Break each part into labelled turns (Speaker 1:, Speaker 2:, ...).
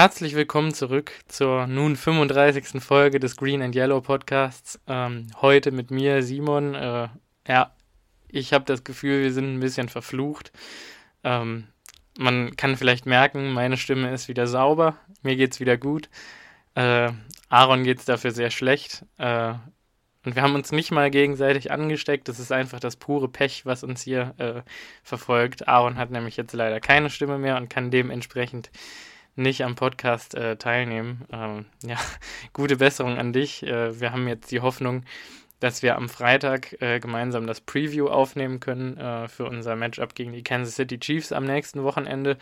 Speaker 1: Herzlich willkommen zurück zur nun 35. Folge des Green and Yellow Podcasts. Ähm, heute mit mir, Simon. Äh, ja, ich habe das Gefühl, wir sind ein bisschen verflucht. Ähm, man kann vielleicht merken, meine Stimme ist wieder sauber, mir geht's wieder gut. Äh, Aaron geht's dafür sehr schlecht. Äh, und wir haben uns nicht mal gegenseitig angesteckt. Das ist einfach das pure Pech, was uns hier äh, verfolgt. Aaron hat nämlich jetzt leider keine Stimme mehr und kann dementsprechend nicht am Podcast äh, teilnehmen. Ähm, ja, gute Besserung an dich. Äh, wir haben jetzt die Hoffnung, dass wir am Freitag äh, gemeinsam das Preview aufnehmen können äh, für unser Matchup gegen die Kansas City Chiefs am nächsten Wochenende.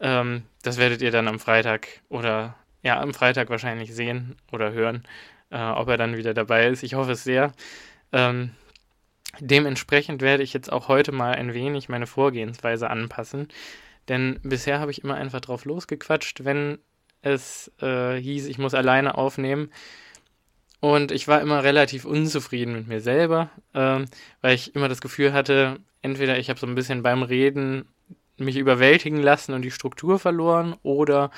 Speaker 1: Ähm, das werdet ihr dann am Freitag oder ja, am Freitag wahrscheinlich sehen oder hören, äh, ob er dann wieder dabei ist. Ich hoffe es sehr. Ähm, dementsprechend werde ich jetzt auch heute mal ein wenig meine Vorgehensweise anpassen. Denn bisher habe ich immer einfach drauf losgequatscht, wenn es äh, hieß, ich muss alleine aufnehmen. Und ich war immer relativ unzufrieden mit mir selber, äh, weil ich immer das Gefühl hatte, entweder ich habe so ein bisschen beim Reden mich überwältigen lassen und die Struktur verloren oder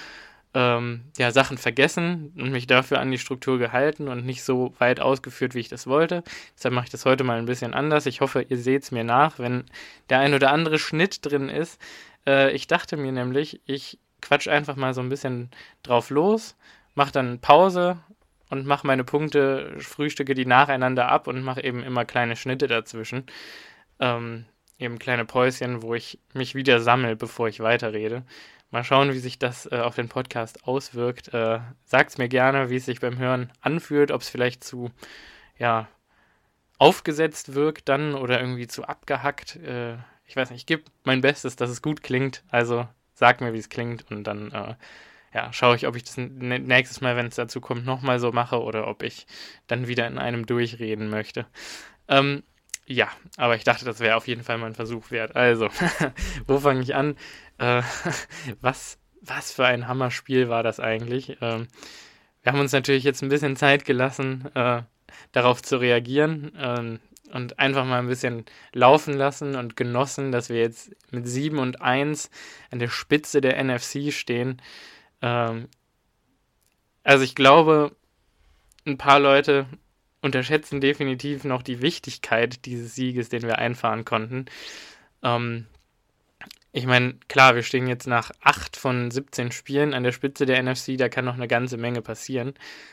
Speaker 1: ähm, ja, Sachen vergessen und mich dafür an die Struktur gehalten und nicht so weit ausgeführt, wie ich das wollte. Deshalb mache ich das heute mal ein bisschen anders. Ich hoffe, ihr seht es mir nach, wenn der ein oder andere Schnitt drin ist. Äh, ich dachte mir nämlich, ich quatsch einfach mal so ein bisschen drauf los, mache dann Pause und mache meine Punkte, frühstücke die nacheinander ab und mache eben immer kleine Schnitte dazwischen. Ähm, eben kleine Päuschen, wo ich mich wieder sammle, bevor ich weiterrede. Mal schauen, wie sich das äh, auf den Podcast auswirkt. Äh, Sagt mir gerne, wie es sich beim Hören anfühlt, ob es vielleicht zu, ja, aufgesetzt wirkt dann oder irgendwie zu abgehackt. Äh, ich weiß nicht, ich gebe mein Bestes, dass es gut klingt. Also sag mir, wie es klingt und dann äh, ja, schaue ich, ob ich das nächstes Mal, wenn es dazu kommt, nochmal so mache oder ob ich dann wieder in einem durchreden möchte. Ähm, ja, aber ich dachte, das wäre auf jeden Fall mal ein Versuch wert. Also, wo fange ich an? Äh, was, was für ein Hammerspiel war das eigentlich? Ähm, wir haben uns natürlich jetzt ein bisschen Zeit gelassen, äh, darauf zu reagieren. Ähm, und einfach mal ein bisschen laufen lassen und genossen, dass wir jetzt mit 7 und 1 an der Spitze der NFC stehen. Ähm, also ich glaube, ein paar Leute unterschätzen definitiv noch die Wichtigkeit dieses Sieges, den wir einfahren konnten. Ähm, ich meine, klar, wir stehen jetzt nach 8 von 17 Spielen an der Spitze der NFC, da kann noch eine ganze Menge passieren.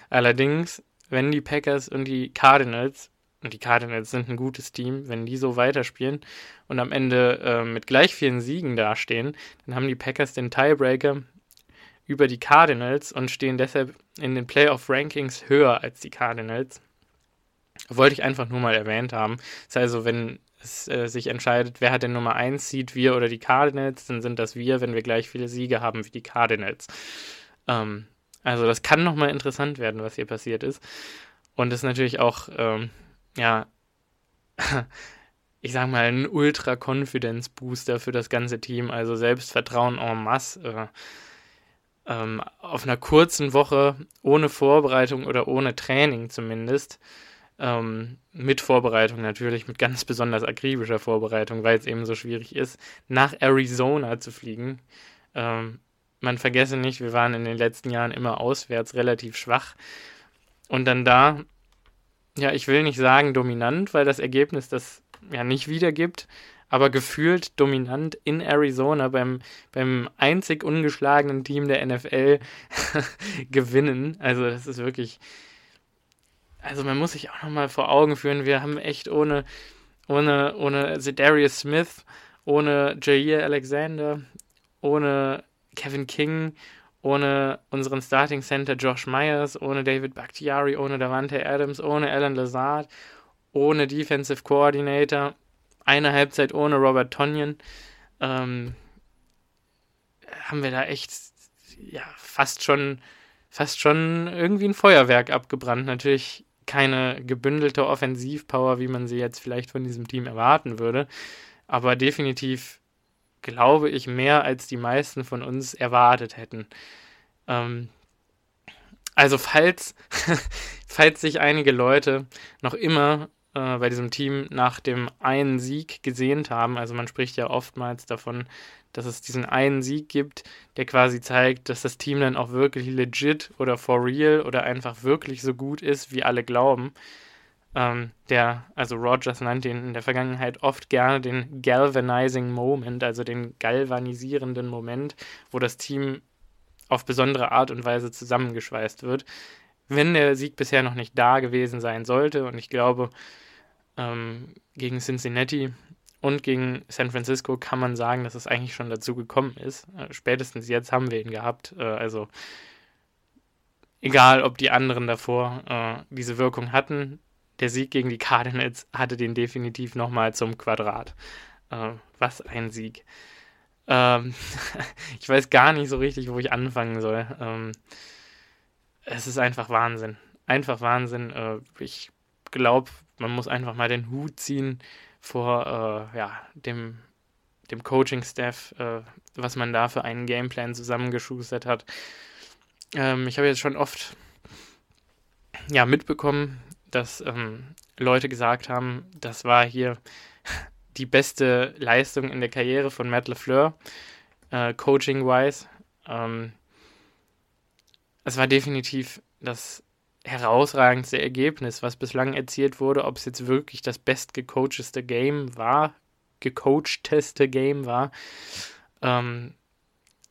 Speaker 1: Allerdings, wenn die Packers und die Cardinals und die Cardinals sind ein gutes Team, wenn die so weiterspielen und am Ende äh, mit gleich vielen Siegen dastehen, dann haben die Packers den Tiebreaker über die Cardinals und stehen deshalb in den Playoff-Rankings höher als die Cardinals. Wollte ich einfach nur mal erwähnt haben. Das heißt also, wenn es äh, sich entscheidet, wer hat den Nummer 1 Seed, wir oder die Cardinals, dann sind das wir, wenn wir gleich viele Siege haben wie die Cardinals. Ähm, also das kann nochmal interessant werden, was hier passiert ist. Und ist natürlich auch ähm, ja, ich sag mal, ein Ultra-Confidence-Booster für das ganze Team, also Selbstvertrauen en masse. Äh, ähm, auf einer kurzen Woche, ohne Vorbereitung oder ohne Training zumindest, ähm, mit Vorbereitung natürlich, mit ganz besonders akribischer Vorbereitung, weil es eben so schwierig ist, nach Arizona zu fliegen. Ähm, man vergesse nicht, wir waren in den letzten Jahren immer auswärts relativ schwach. Und dann da ja, ich will nicht sagen dominant, weil das Ergebnis das ja nicht wiedergibt, aber gefühlt dominant in Arizona beim, beim einzig ungeschlagenen Team der NFL gewinnen. Also das ist wirklich, also man muss sich auch nochmal vor Augen führen, wir haben echt ohne, ohne, ohne Zedarius Smith, ohne Jair Alexander, ohne Kevin King, ohne unseren Starting Center Josh Myers, ohne David Bakhtiari, ohne Davante Adams, ohne Alan Lazard, ohne Defensive Coordinator, eine Halbzeit ohne Robert Tonyan, ähm, haben wir da echt ja, fast schon fast schon irgendwie ein Feuerwerk abgebrannt. Natürlich keine gebündelte Offensivpower, wie man sie jetzt vielleicht von diesem Team erwarten würde, aber definitiv glaube ich, mehr als die meisten von uns erwartet hätten. Ähm, also falls, falls sich einige Leute noch immer äh, bei diesem Team nach dem einen Sieg gesehnt haben. Also man spricht ja oftmals davon, dass es diesen einen Sieg gibt, der quasi zeigt, dass das Team dann auch wirklich legit oder for real oder einfach wirklich so gut ist, wie alle glauben. Ähm, der, also Rogers nannte ihn in der Vergangenheit oft gerne den galvanizing Moment, also den galvanisierenden Moment, wo das Team auf besondere Art und Weise zusammengeschweißt wird. Wenn der Sieg bisher noch nicht da gewesen sein sollte, und ich glaube, ähm, gegen Cincinnati und gegen San Francisco kann man sagen, dass es eigentlich schon dazu gekommen ist. Äh, spätestens jetzt haben wir ihn gehabt. Äh, also egal, ob die anderen davor äh, diese Wirkung hatten, der Sieg gegen die Cardinals hatte den definitiv nochmal zum Quadrat. Äh, was ein Sieg. Ähm, ich weiß gar nicht so richtig, wo ich anfangen soll. Ähm, es ist einfach Wahnsinn. Einfach Wahnsinn. Äh, ich glaube, man muss einfach mal den Hut ziehen vor äh, ja, dem, dem Coaching-Staff, äh, was man da für einen Gameplan zusammengeschustert hat. Ähm, ich habe jetzt schon oft ja, mitbekommen, dass ähm, Leute gesagt haben, das war hier die beste Leistung in der Karriere von Matt LeFleur, äh, coaching-wise. Ähm, es war definitiv das herausragendste Ergebnis, was bislang erzielt wurde. Ob es jetzt wirklich das bestgecoachteste Game war, gecoachteste Game war, ähm,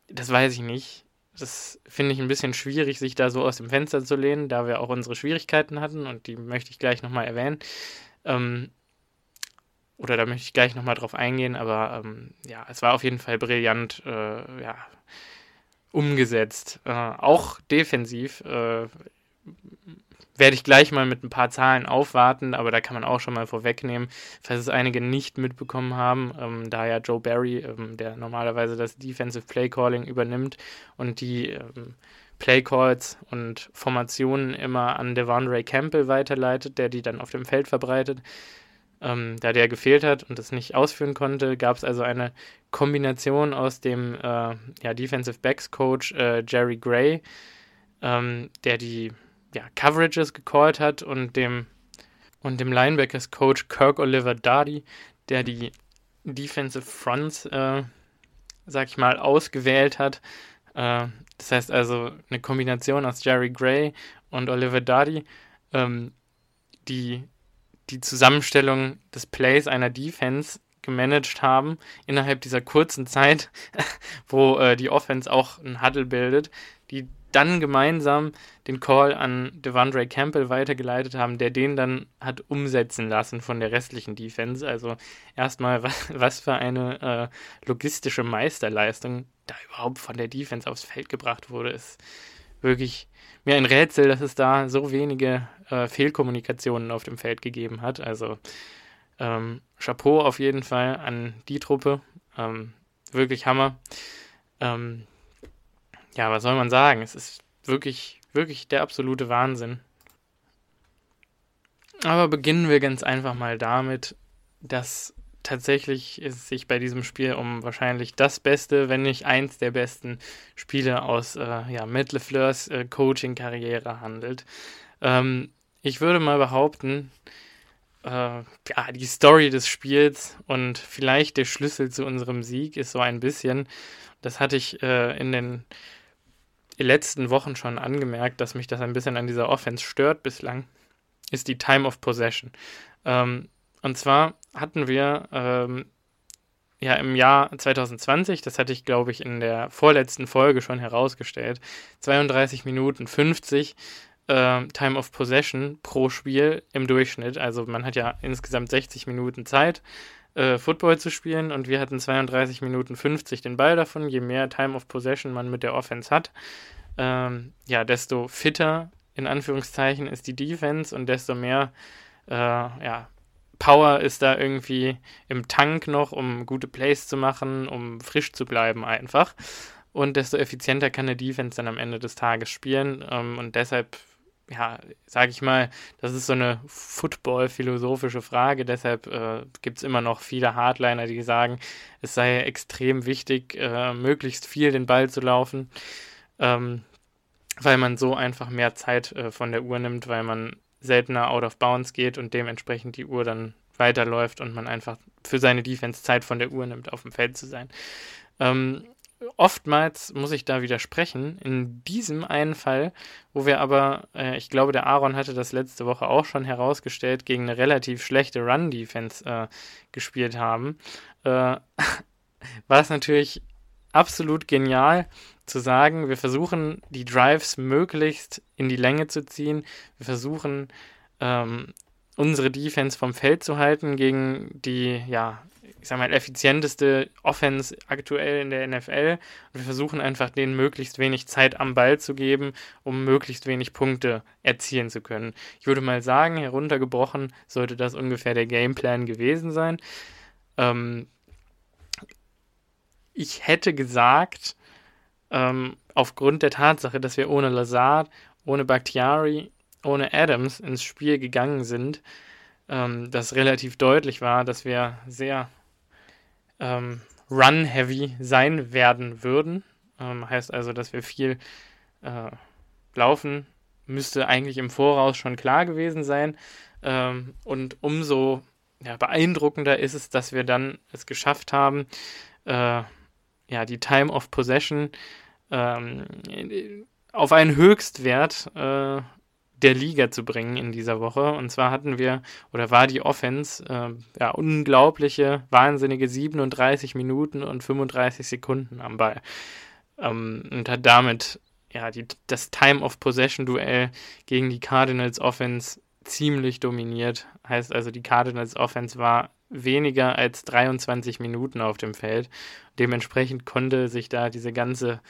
Speaker 1: das weiß ich nicht. Das finde ich ein bisschen schwierig, sich da so aus dem Fenster zu lehnen, da wir auch unsere Schwierigkeiten hatten und die möchte ich gleich nochmal erwähnen. Ähm, oder da möchte ich gleich nochmal drauf eingehen, aber ähm, ja, es war auf jeden Fall brillant äh, ja, umgesetzt. Äh, auch defensiv äh, werde ich gleich mal mit ein paar Zahlen aufwarten, aber da kann man auch schon mal vorwegnehmen, falls es einige nicht mitbekommen haben, ähm, da ja Joe Barry, ähm, der normalerweise das Defensive Play Calling übernimmt und die ähm, Play Calls und Formationen immer an Devondre Campbell weiterleitet, der die dann auf dem Feld verbreitet. Ähm, da der gefehlt hat und das nicht ausführen konnte, gab es also eine Kombination aus dem äh, ja, Defensive Backs Coach äh, Jerry Gray, ähm, der die ja, Coverages gecallt hat und dem, und dem Linebackers Coach Kirk Oliver Dardy, der die Defensive Fronts, äh, sag ich mal, ausgewählt hat. Äh, das heißt also eine Kombination aus Jerry Gray und Oliver Dardy, ähm, die die Zusammenstellung des Plays einer Defense gemanagt haben innerhalb dieser kurzen Zeit, wo äh, die Offense auch ein Huddle bildet, die dann gemeinsam den Call an Devondre Campbell weitergeleitet haben, der den dann hat umsetzen lassen von der restlichen Defense. Also erstmal, was, was für eine äh, logistische Meisterleistung da überhaupt von der Defense aufs Feld gebracht wurde, ist wirklich mir ein Rätsel, dass es da so wenige äh, Fehlkommunikationen auf dem Feld gegeben hat. Also ähm, Chapeau auf jeden Fall an die Truppe. Ähm, wirklich Hammer. Ähm, ja, was soll man sagen? Es ist wirklich, wirklich der absolute Wahnsinn. Aber beginnen wir ganz einfach mal damit, dass tatsächlich es sich bei diesem Spiel um wahrscheinlich das Beste, wenn nicht eins der besten Spiele aus äh, ja, Matt LeFleurs äh, Coaching-Karriere handelt. Ähm, ich würde mal behaupten, äh, ja, die Story des Spiels und vielleicht der Schlüssel zu unserem Sieg ist so ein bisschen, das hatte ich äh, in den letzten Wochen schon angemerkt, dass mich das ein bisschen an dieser Offense stört bislang, ist die Time of Possession. Ähm, und zwar hatten wir ähm, ja im Jahr 2020, das hatte ich glaube ich in der vorletzten Folge schon herausgestellt, 32 Minuten 50 äh, Time of Possession pro Spiel im Durchschnitt. Also man hat ja insgesamt 60 Minuten Zeit, äh, Football zu spielen und wir hatten 32 Minuten 50 den Ball davon. Je mehr Time of Possession man mit der Offense hat, ähm, ja, desto fitter in Anführungszeichen ist die Defense und desto mehr äh, ja, Power ist da irgendwie im Tank noch, um gute Plays zu machen, um frisch zu bleiben einfach. Und desto effizienter kann eine Defense dann am Ende des Tages spielen. Ähm, und deshalb, ja, sage ich mal, das ist so eine Football-philosophische Frage. Deshalb äh, gibt es immer noch viele Hardliner, die sagen, es sei extrem wichtig, äh, möglichst viel den Ball zu laufen. Ähm, weil man so einfach mehr Zeit äh, von der Uhr nimmt, weil man seltener out of bounds geht und dementsprechend die Uhr dann weiterläuft und man einfach für seine Defense Zeit von der Uhr nimmt, auf dem Feld zu sein. Ähm, oftmals muss ich da widersprechen. In diesem einen Fall, wo wir aber, äh, ich glaube, der Aaron hatte das letzte Woche auch schon herausgestellt, gegen eine relativ schlechte Run-Defense äh, gespielt haben, äh, war es natürlich absolut genial zu sagen, wir versuchen die Drives möglichst in die Länge zu ziehen. Wir versuchen ähm, unsere Defense vom Feld zu halten gegen die, ja, ich sag mal, effizienteste Offense aktuell in der NFL. Und wir versuchen einfach denen möglichst wenig Zeit am Ball zu geben, um möglichst wenig Punkte erzielen zu können. Ich würde mal sagen, heruntergebrochen sollte das ungefähr der Gameplan gewesen sein. Ähm, ich hätte gesagt, ähm, aufgrund der Tatsache, dass wir ohne Lazard, ohne Bakhtiari, ohne Adams ins Spiel gegangen sind, ähm, das relativ deutlich war, dass wir sehr ähm, run-heavy sein werden würden. Ähm, heißt also, dass wir viel äh, laufen, müsste eigentlich im Voraus schon klar gewesen sein. Ähm, und umso ja, beeindruckender ist es, dass wir dann es geschafft haben, äh, ja, die Time of Possession ähm, auf einen Höchstwert äh, der Liga zu bringen in dieser Woche. Und zwar hatten wir, oder war die Offense, äh, ja, unglaubliche, wahnsinnige 37 Minuten und 35 Sekunden am Ball. Ähm, und hat damit ja, die, das Time of Possession Duell gegen die Cardinals Offense ziemlich dominiert. Heißt also, die Cardinals Offense war weniger als 23 Minuten auf dem Feld. Dementsprechend konnte sich da diese ganze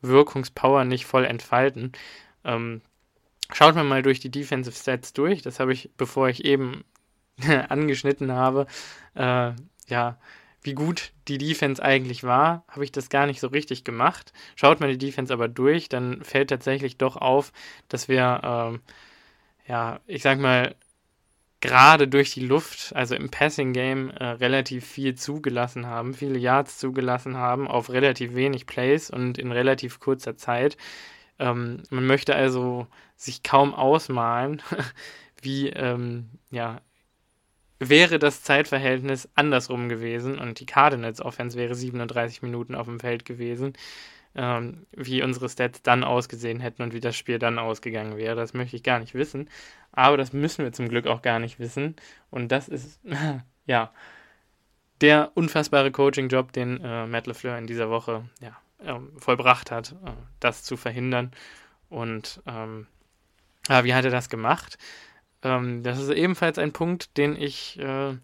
Speaker 1: Wirkungspower nicht voll entfalten. Ähm, schaut man mal durch die Defensive Stats durch. Das habe ich, bevor ich eben angeschnitten habe, äh, ja, wie gut die Defense eigentlich war, habe ich das gar nicht so richtig gemacht. Schaut man die Defense aber durch, dann fällt tatsächlich doch auf, dass wir, ähm, ja, ich sag mal, gerade durch die Luft, also im Passing Game, äh, relativ viel zugelassen haben, viele Yards zugelassen haben auf relativ wenig Plays und in relativ kurzer Zeit. Ähm, man möchte also sich kaum ausmalen, wie, ähm, ja, wäre das Zeitverhältnis andersrum gewesen und die Cardinals Offense wäre 37 Minuten auf dem Feld gewesen, ähm, wie unsere Stats dann ausgesehen hätten und wie das Spiel dann ausgegangen wäre. Das möchte ich gar nicht wissen. Aber das müssen wir zum Glück auch gar nicht wissen. Und das ist, ja, der unfassbare Coaching-Job, den äh, Matt LeFleur in dieser Woche ja, äh, vollbracht hat, äh, das zu verhindern. Und ähm, ja, wie hat er das gemacht? Ähm, das ist ebenfalls ein Punkt, den ich äh,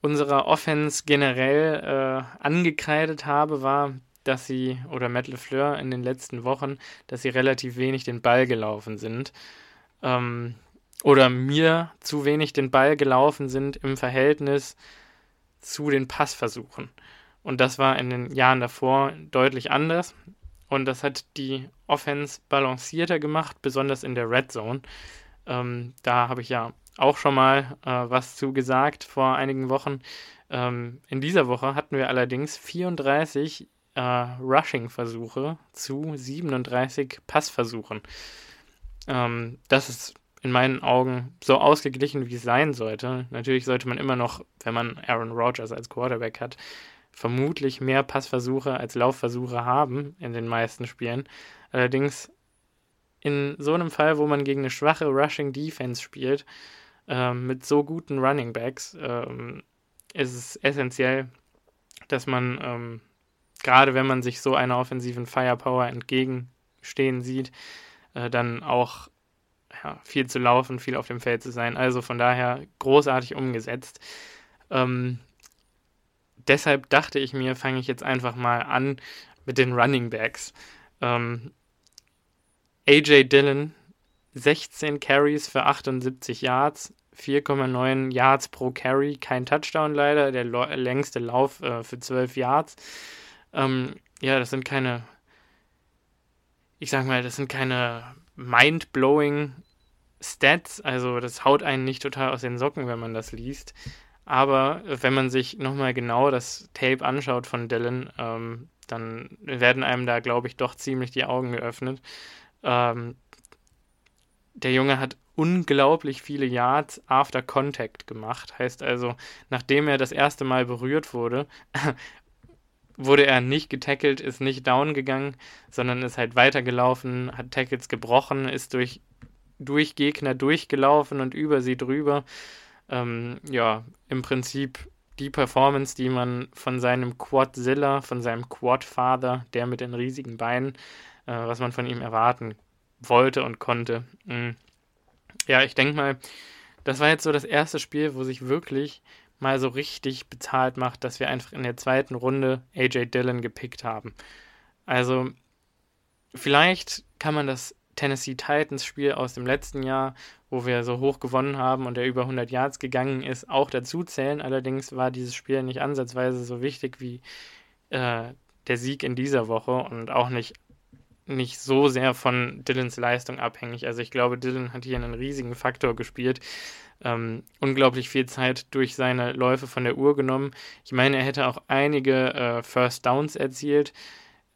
Speaker 1: unserer Offense generell äh, angekreidet habe, war, dass sie, oder Matt LeFleur in den letzten Wochen, dass sie relativ wenig den Ball gelaufen sind ähm, oder mir zu wenig den Ball gelaufen sind im Verhältnis zu den Passversuchen. Und das war in den Jahren davor deutlich anders. Und das hat die Offense balancierter gemacht, besonders in der Red Zone. Ähm, da habe ich ja auch schon mal äh, was zu gesagt vor einigen Wochen. Ähm, in dieser Woche hatten wir allerdings 34 äh, Rushing-Versuche zu 37 Passversuchen. Ähm, das ist in meinen Augen so ausgeglichen, wie es sein sollte. Natürlich sollte man immer noch, wenn man Aaron Rodgers als Quarterback hat, vermutlich mehr Passversuche als Laufversuche haben in den meisten Spielen. Allerdings in so einem Fall, wo man gegen eine schwache Rushing Defense spielt, äh, mit so guten Running Backs, äh, ist es essentiell, dass man, ähm, gerade wenn man sich so einer offensiven Firepower entgegenstehen sieht, äh, dann auch ja, viel zu laufen, viel auf dem Feld zu sein. Also von daher großartig umgesetzt. Ähm, deshalb dachte ich mir, fange ich jetzt einfach mal an mit den Running Backs. Ähm, AJ Dillon, 16 Carries für 78 Yards, 4,9 Yards pro Carry, kein Touchdown leider, der längste Lauf äh, für 12 Yards. Ähm, ja, das sind keine ich sag mal, das sind keine mind-blowing Stats, also das haut einen nicht total aus den Socken, wenn man das liest. Aber wenn man sich nochmal genau das Tape anschaut von Dylan, ähm, dann werden einem da, glaube ich, doch ziemlich die Augen geöffnet. Ähm, der Junge hat unglaublich viele Yards after Contact gemacht. Heißt also, nachdem er das erste Mal berührt wurde, wurde er nicht getackelt, ist nicht down gegangen, sondern ist halt weitergelaufen, hat Tackles gebrochen, ist durch, durch Gegner durchgelaufen und über sie drüber. Ähm, ja, im Prinzip die Performance, die man von seinem Quadzilla, von seinem Quadfather, der mit den riesigen Beinen, äh, was man von ihm erwarten wollte und konnte. Mhm. Ja, ich denke mal, das war jetzt so das erste Spiel, wo sich wirklich mal so richtig bezahlt macht, dass wir einfach in der zweiten Runde AJ Dillon gepickt haben. Also, vielleicht kann man das Tennessee Titans Spiel aus dem letzten Jahr, wo wir so hoch gewonnen haben und der über 100 Yards gegangen ist, auch dazu zählen. Allerdings war dieses Spiel nicht ansatzweise so wichtig wie äh, der Sieg in dieser Woche und auch nicht, nicht so sehr von Dillons Leistung abhängig. Also ich glaube, Dillon hat hier einen riesigen Faktor gespielt. Ähm, unglaublich viel Zeit durch seine Läufe von der Uhr genommen. Ich meine, er hätte auch einige äh, First Downs erzielt.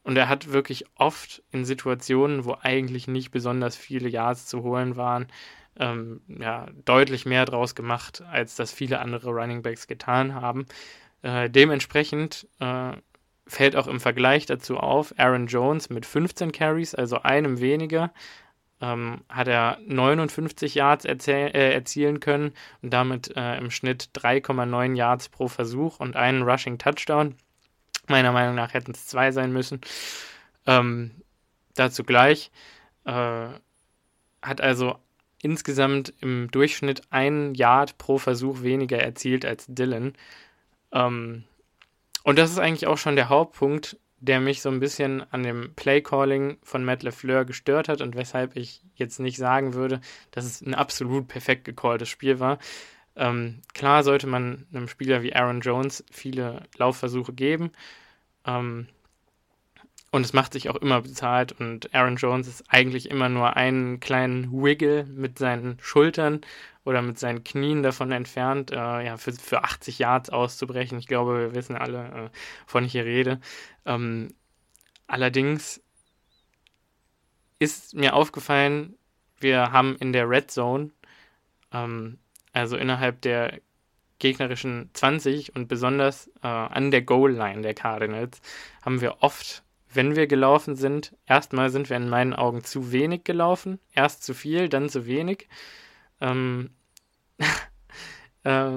Speaker 1: Und er hat wirklich oft in Situationen, wo eigentlich nicht besonders viele Yards zu holen waren, ähm, ja, deutlich mehr draus gemacht, als das viele andere Running Backs getan haben. Äh, dementsprechend äh, fällt auch im Vergleich dazu auf, Aaron Jones mit 15 Carries, also einem weniger, ähm, hat er 59 Yards äh, erzielen können und damit äh, im Schnitt 3,9 Yards pro Versuch und einen Rushing Touchdown. Meiner Meinung nach hätten es zwei sein müssen. Ähm, dazu gleich. Äh, hat also insgesamt im Durchschnitt ein Yard pro Versuch weniger erzielt als Dylan. Ähm, und das ist eigentlich auch schon der Hauptpunkt, der mich so ein bisschen an dem Playcalling von Matt LeFleur gestört hat und weshalb ich jetzt nicht sagen würde, dass es ein absolut perfekt gecalltes Spiel war. Ähm, klar sollte man einem Spieler wie Aaron Jones viele Laufversuche geben. Ähm, und es macht sich auch immer bezahlt. Und Aaron Jones ist eigentlich immer nur einen kleinen Wiggle mit seinen Schultern oder mit seinen Knien davon entfernt, äh, ja, für, für 80 Yards auszubrechen. Ich glaube, wir wissen alle, äh, wovon ich hier rede. Ähm, allerdings ist mir aufgefallen, wir haben in der Red Zone ähm, also innerhalb der gegnerischen 20 und besonders äh, an der Goal-Line der Cardinals haben wir oft, wenn wir gelaufen sind, erstmal sind wir in meinen Augen zu wenig gelaufen, erst zu viel, dann zu wenig, ähm, äh,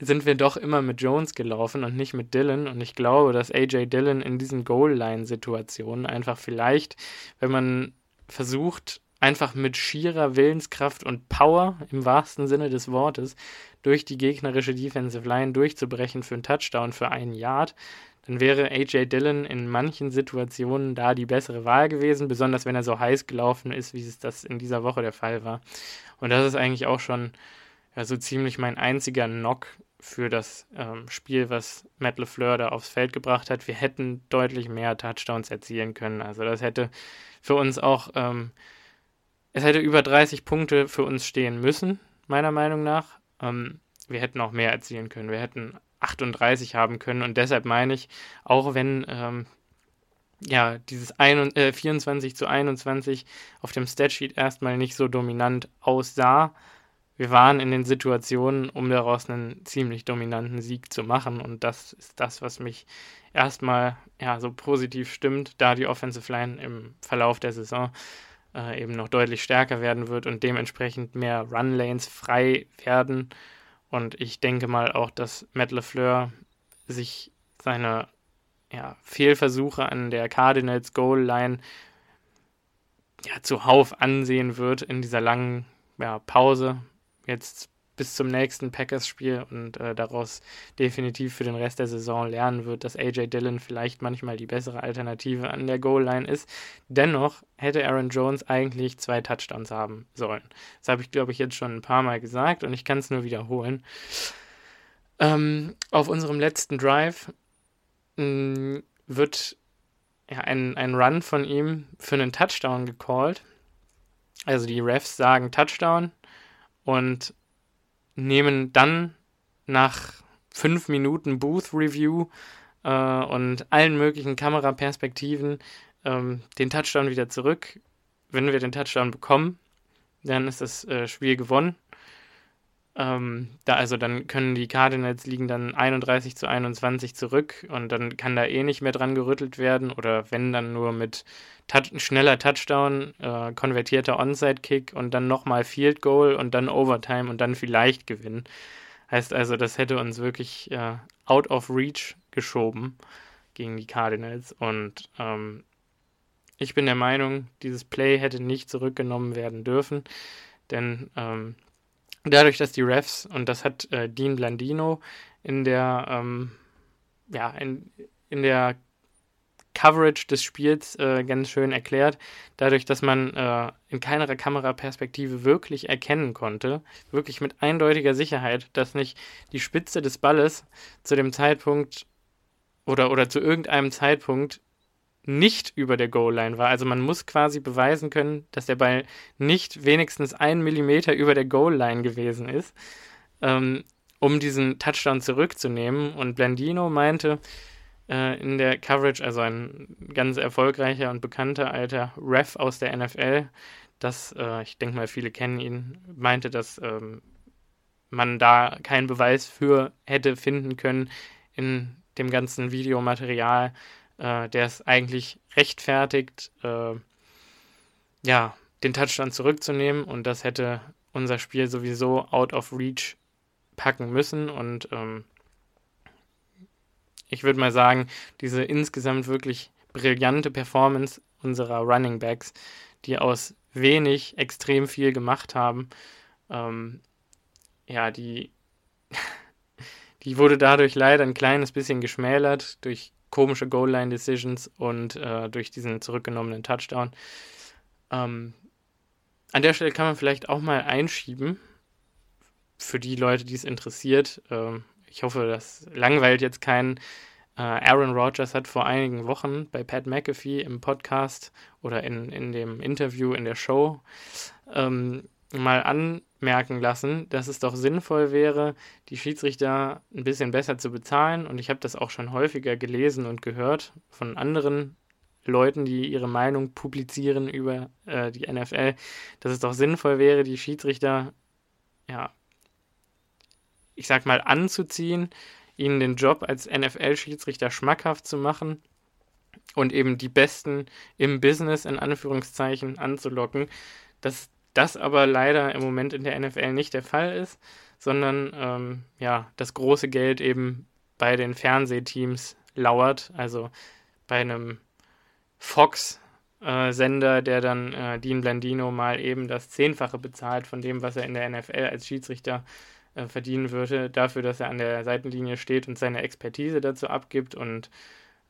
Speaker 1: sind wir doch immer mit Jones gelaufen und nicht mit Dylan. Und ich glaube, dass AJ Dillon in diesen Goal-Line-Situationen einfach vielleicht, wenn man versucht, einfach mit schierer Willenskraft und Power im wahrsten Sinne des Wortes durch die gegnerische Defensive Line durchzubrechen für einen Touchdown für einen Yard, dann wäre AJ Dillon in manchen Situationen da die bessere Wahl gewesen, besonders wenn er so heiß gelaufen ist, wie es das in dieser Woche der Fall war. Und das ist eigentlich auch schon ja, so ziemlich mein einziger Knock für das ähm, Spiel, was Matt LeFleur da aufs Feld gebracht hat. Wir hätten deutlich mehr Touchdowns erzielen können. Also das hätte für uns auch ähm, es hätte über 30 Punkte für uns stehen müssen, meiner Meinung nach. Ähm, wir hätten auch mehr erzielen können. Wir hätten 38 haben können und deshalb meine ich, auch wenn ähm, ja, dieses ein, äh, 24 zu 21 auf dem Statsheet erstmal nicht so dominant aussah, wir waren in den Situationen, um daraus einen ziemlich dominanten Sieg zu machen. Und das ist das, was mich erstmal ja, so positiv stimmt, da die Offensive Line im Verlauf der Saison äh, eben noch deutlich stärker werden wird und dementsprechend mehr Run-Lanes frei werden. Und ich denke mal auch, dass Matt LeFleur sich seine ja, Fehlversuche an der Cardinals Goal-Line ja, zuhauf ansehen wird in dieser langen ja, Pause. Jetzt bis zum nächsten Packers-Spiel und äh, daraus definitiv für den Rest der Saison lernen wird, dass AJ Dillon vielleicht manchmal die bessere Alternative an der Goal-Line ist. Dennoch hätte Aaron Jones eigentlich zwei Touchdowns haben sollen. Das habe ich, glaube ich, jetzt schon ein paar Mal gesagt und ich kann es nur wiederholen. Ähm, auf unserem letzten Drive mh, mm, wird ja, ein, ein Run von ihm für einen Touchdown gecallt. Also die Refs sagen Touchdown und nehmen dann nach fünf Minuten Booth Review äh, und allen möglichen Kameraperspektiven ähm, den Touchdown wieder zurück. Wenn wir den Touchdown bekommen, dann ist das äh, Spiel gewonnen. Ähm, da, also dann können die Cardinals liegen dann 31 zu 21 zurück und dann kann da eh nicht mehr dran gerüttelt werden oder wenn dann nur mit touch, schneller Touchdown, äh, konvertierter Onside-Kick und dann nochmal Field Goal und dann Overtime und dann vielleicht gewinnen. Heißt also, das hätte uns wirklich äh, out of reach geschoben gegen die Cardinals und ähm, ich bin der Meinung, dieses Play hätte nicht zurückgenommen werden dürfen, denn ähm, dadurch, dass die Refs, und das hat äh, Dean Blandino in der, ähm, ja, in, in der Coverage des Spiels äh, ganz schön erklärt, dadurch, dass man äh, in keiner Kameraperspektive wirklich erkennen konnte, wirklich mit eindeutiger Sicherheit, dass nicht die Spitze des Balles zu dem Zeitpunkt oder, oder zu irgendeinem Zeitpunkt nicht über der Goal-Line war. Also man muss quasi beweisen können, dass der Ball nicht wenigstens einen Millimeter über der Goal-Line gewesen ist, ähm, um diesen Touchdown zurückzunehmen. Und Blandino meinte äh, in der Coverage, also ein ganz erfolgreicher und bekannter alter Ref aus der NFL, dass, äh, ich denke mal, viele kennen ihn, meinte, dass ähm, man da keinen Beweis für hätte finden können in dem ganzen Videomaterial, äh, der es eigentlich rechtfertigt, äh, ja, den Touchdown zurückzunehmen. Und das hätte unser Spiel sowieso out of reach packen müssen. Und ähm, ich würde mal sagen, diese insgesamt wirklich brillante Performance unserer Running Backs, die aus wenig extrem viel gemacht haben, ähm, ja, die, die wurde dadurch leider ein kleines bisschen geschmälert durch komische Goal-Line-Decisions und äh, durch diesen zurückgenommenen Touchdown. Ähm, an der Stelle kann man vielleicht auch mal einschieben, für die Leute, die es interessiert. Ähm, ich hoffe, das langweilt jetzt keinen. Äh, Aaron Rodgers hat vor einigen Wochen bei Pat McAfee im Podcast oder in, in dem Interview in der Show ähm, mal anmerken lassen, dass es doch sinnvoll wäre, die Schiedsrichter ein bisschen besser zu bezahlen. Und ich habe das auch schon häufiger gelesen und gehört von anderen Leuten, die ihre Meinung publizieren über äh, die NFL, dass es doch sinnvoll wäre, die Schiedsrichter, ja, ich sag mal, anzuziehen, ihnen den Job als NFL-Schiedsrichter schmackhaft zu machen und eben die Besten im Business in Anführungszeichen anzulocken. Das das aber leider im Moment in der NFL nicht der Fall ist, sondern ähm, ja, das große Geld eben bei den Fernsehteams lauert, also bei einem Fox-Sender, äh, der dann äh, Dean Blandino mal eben das Zehnfache bezahlt von dem, was er in der NFL als Schiedsrichter äh, verdienen würde, dafür, dass er an der Seitenlinie steht und seine Expertise dazu abgibt und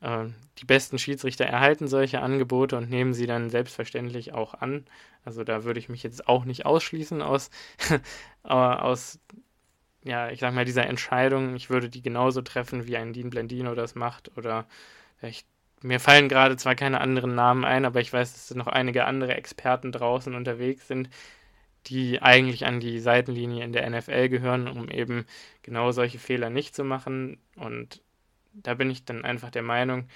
Speaker 1: die besten Schiedsrichter erhalten solche Angebote und nehmen sie dann selbstverständlich auch an. Also da würde ich mich jetzt auch nicht ausschließen aus, aus ja, ich sag mal, dieser Entscheidung. Ich würde die genauso treffen, wie ein Dean Blendino das macht. Oder ich, mir fallen gerade zwar keine anderen Namen ein, aber ich weiß, dass noch einige andere Experten draußen unterwegs sind, die eigentlich an die Seitenlinie in der NFL gehören, um eben genau solche Fehler nicht zu machen. Und da bin ich dann einfach der Meinung,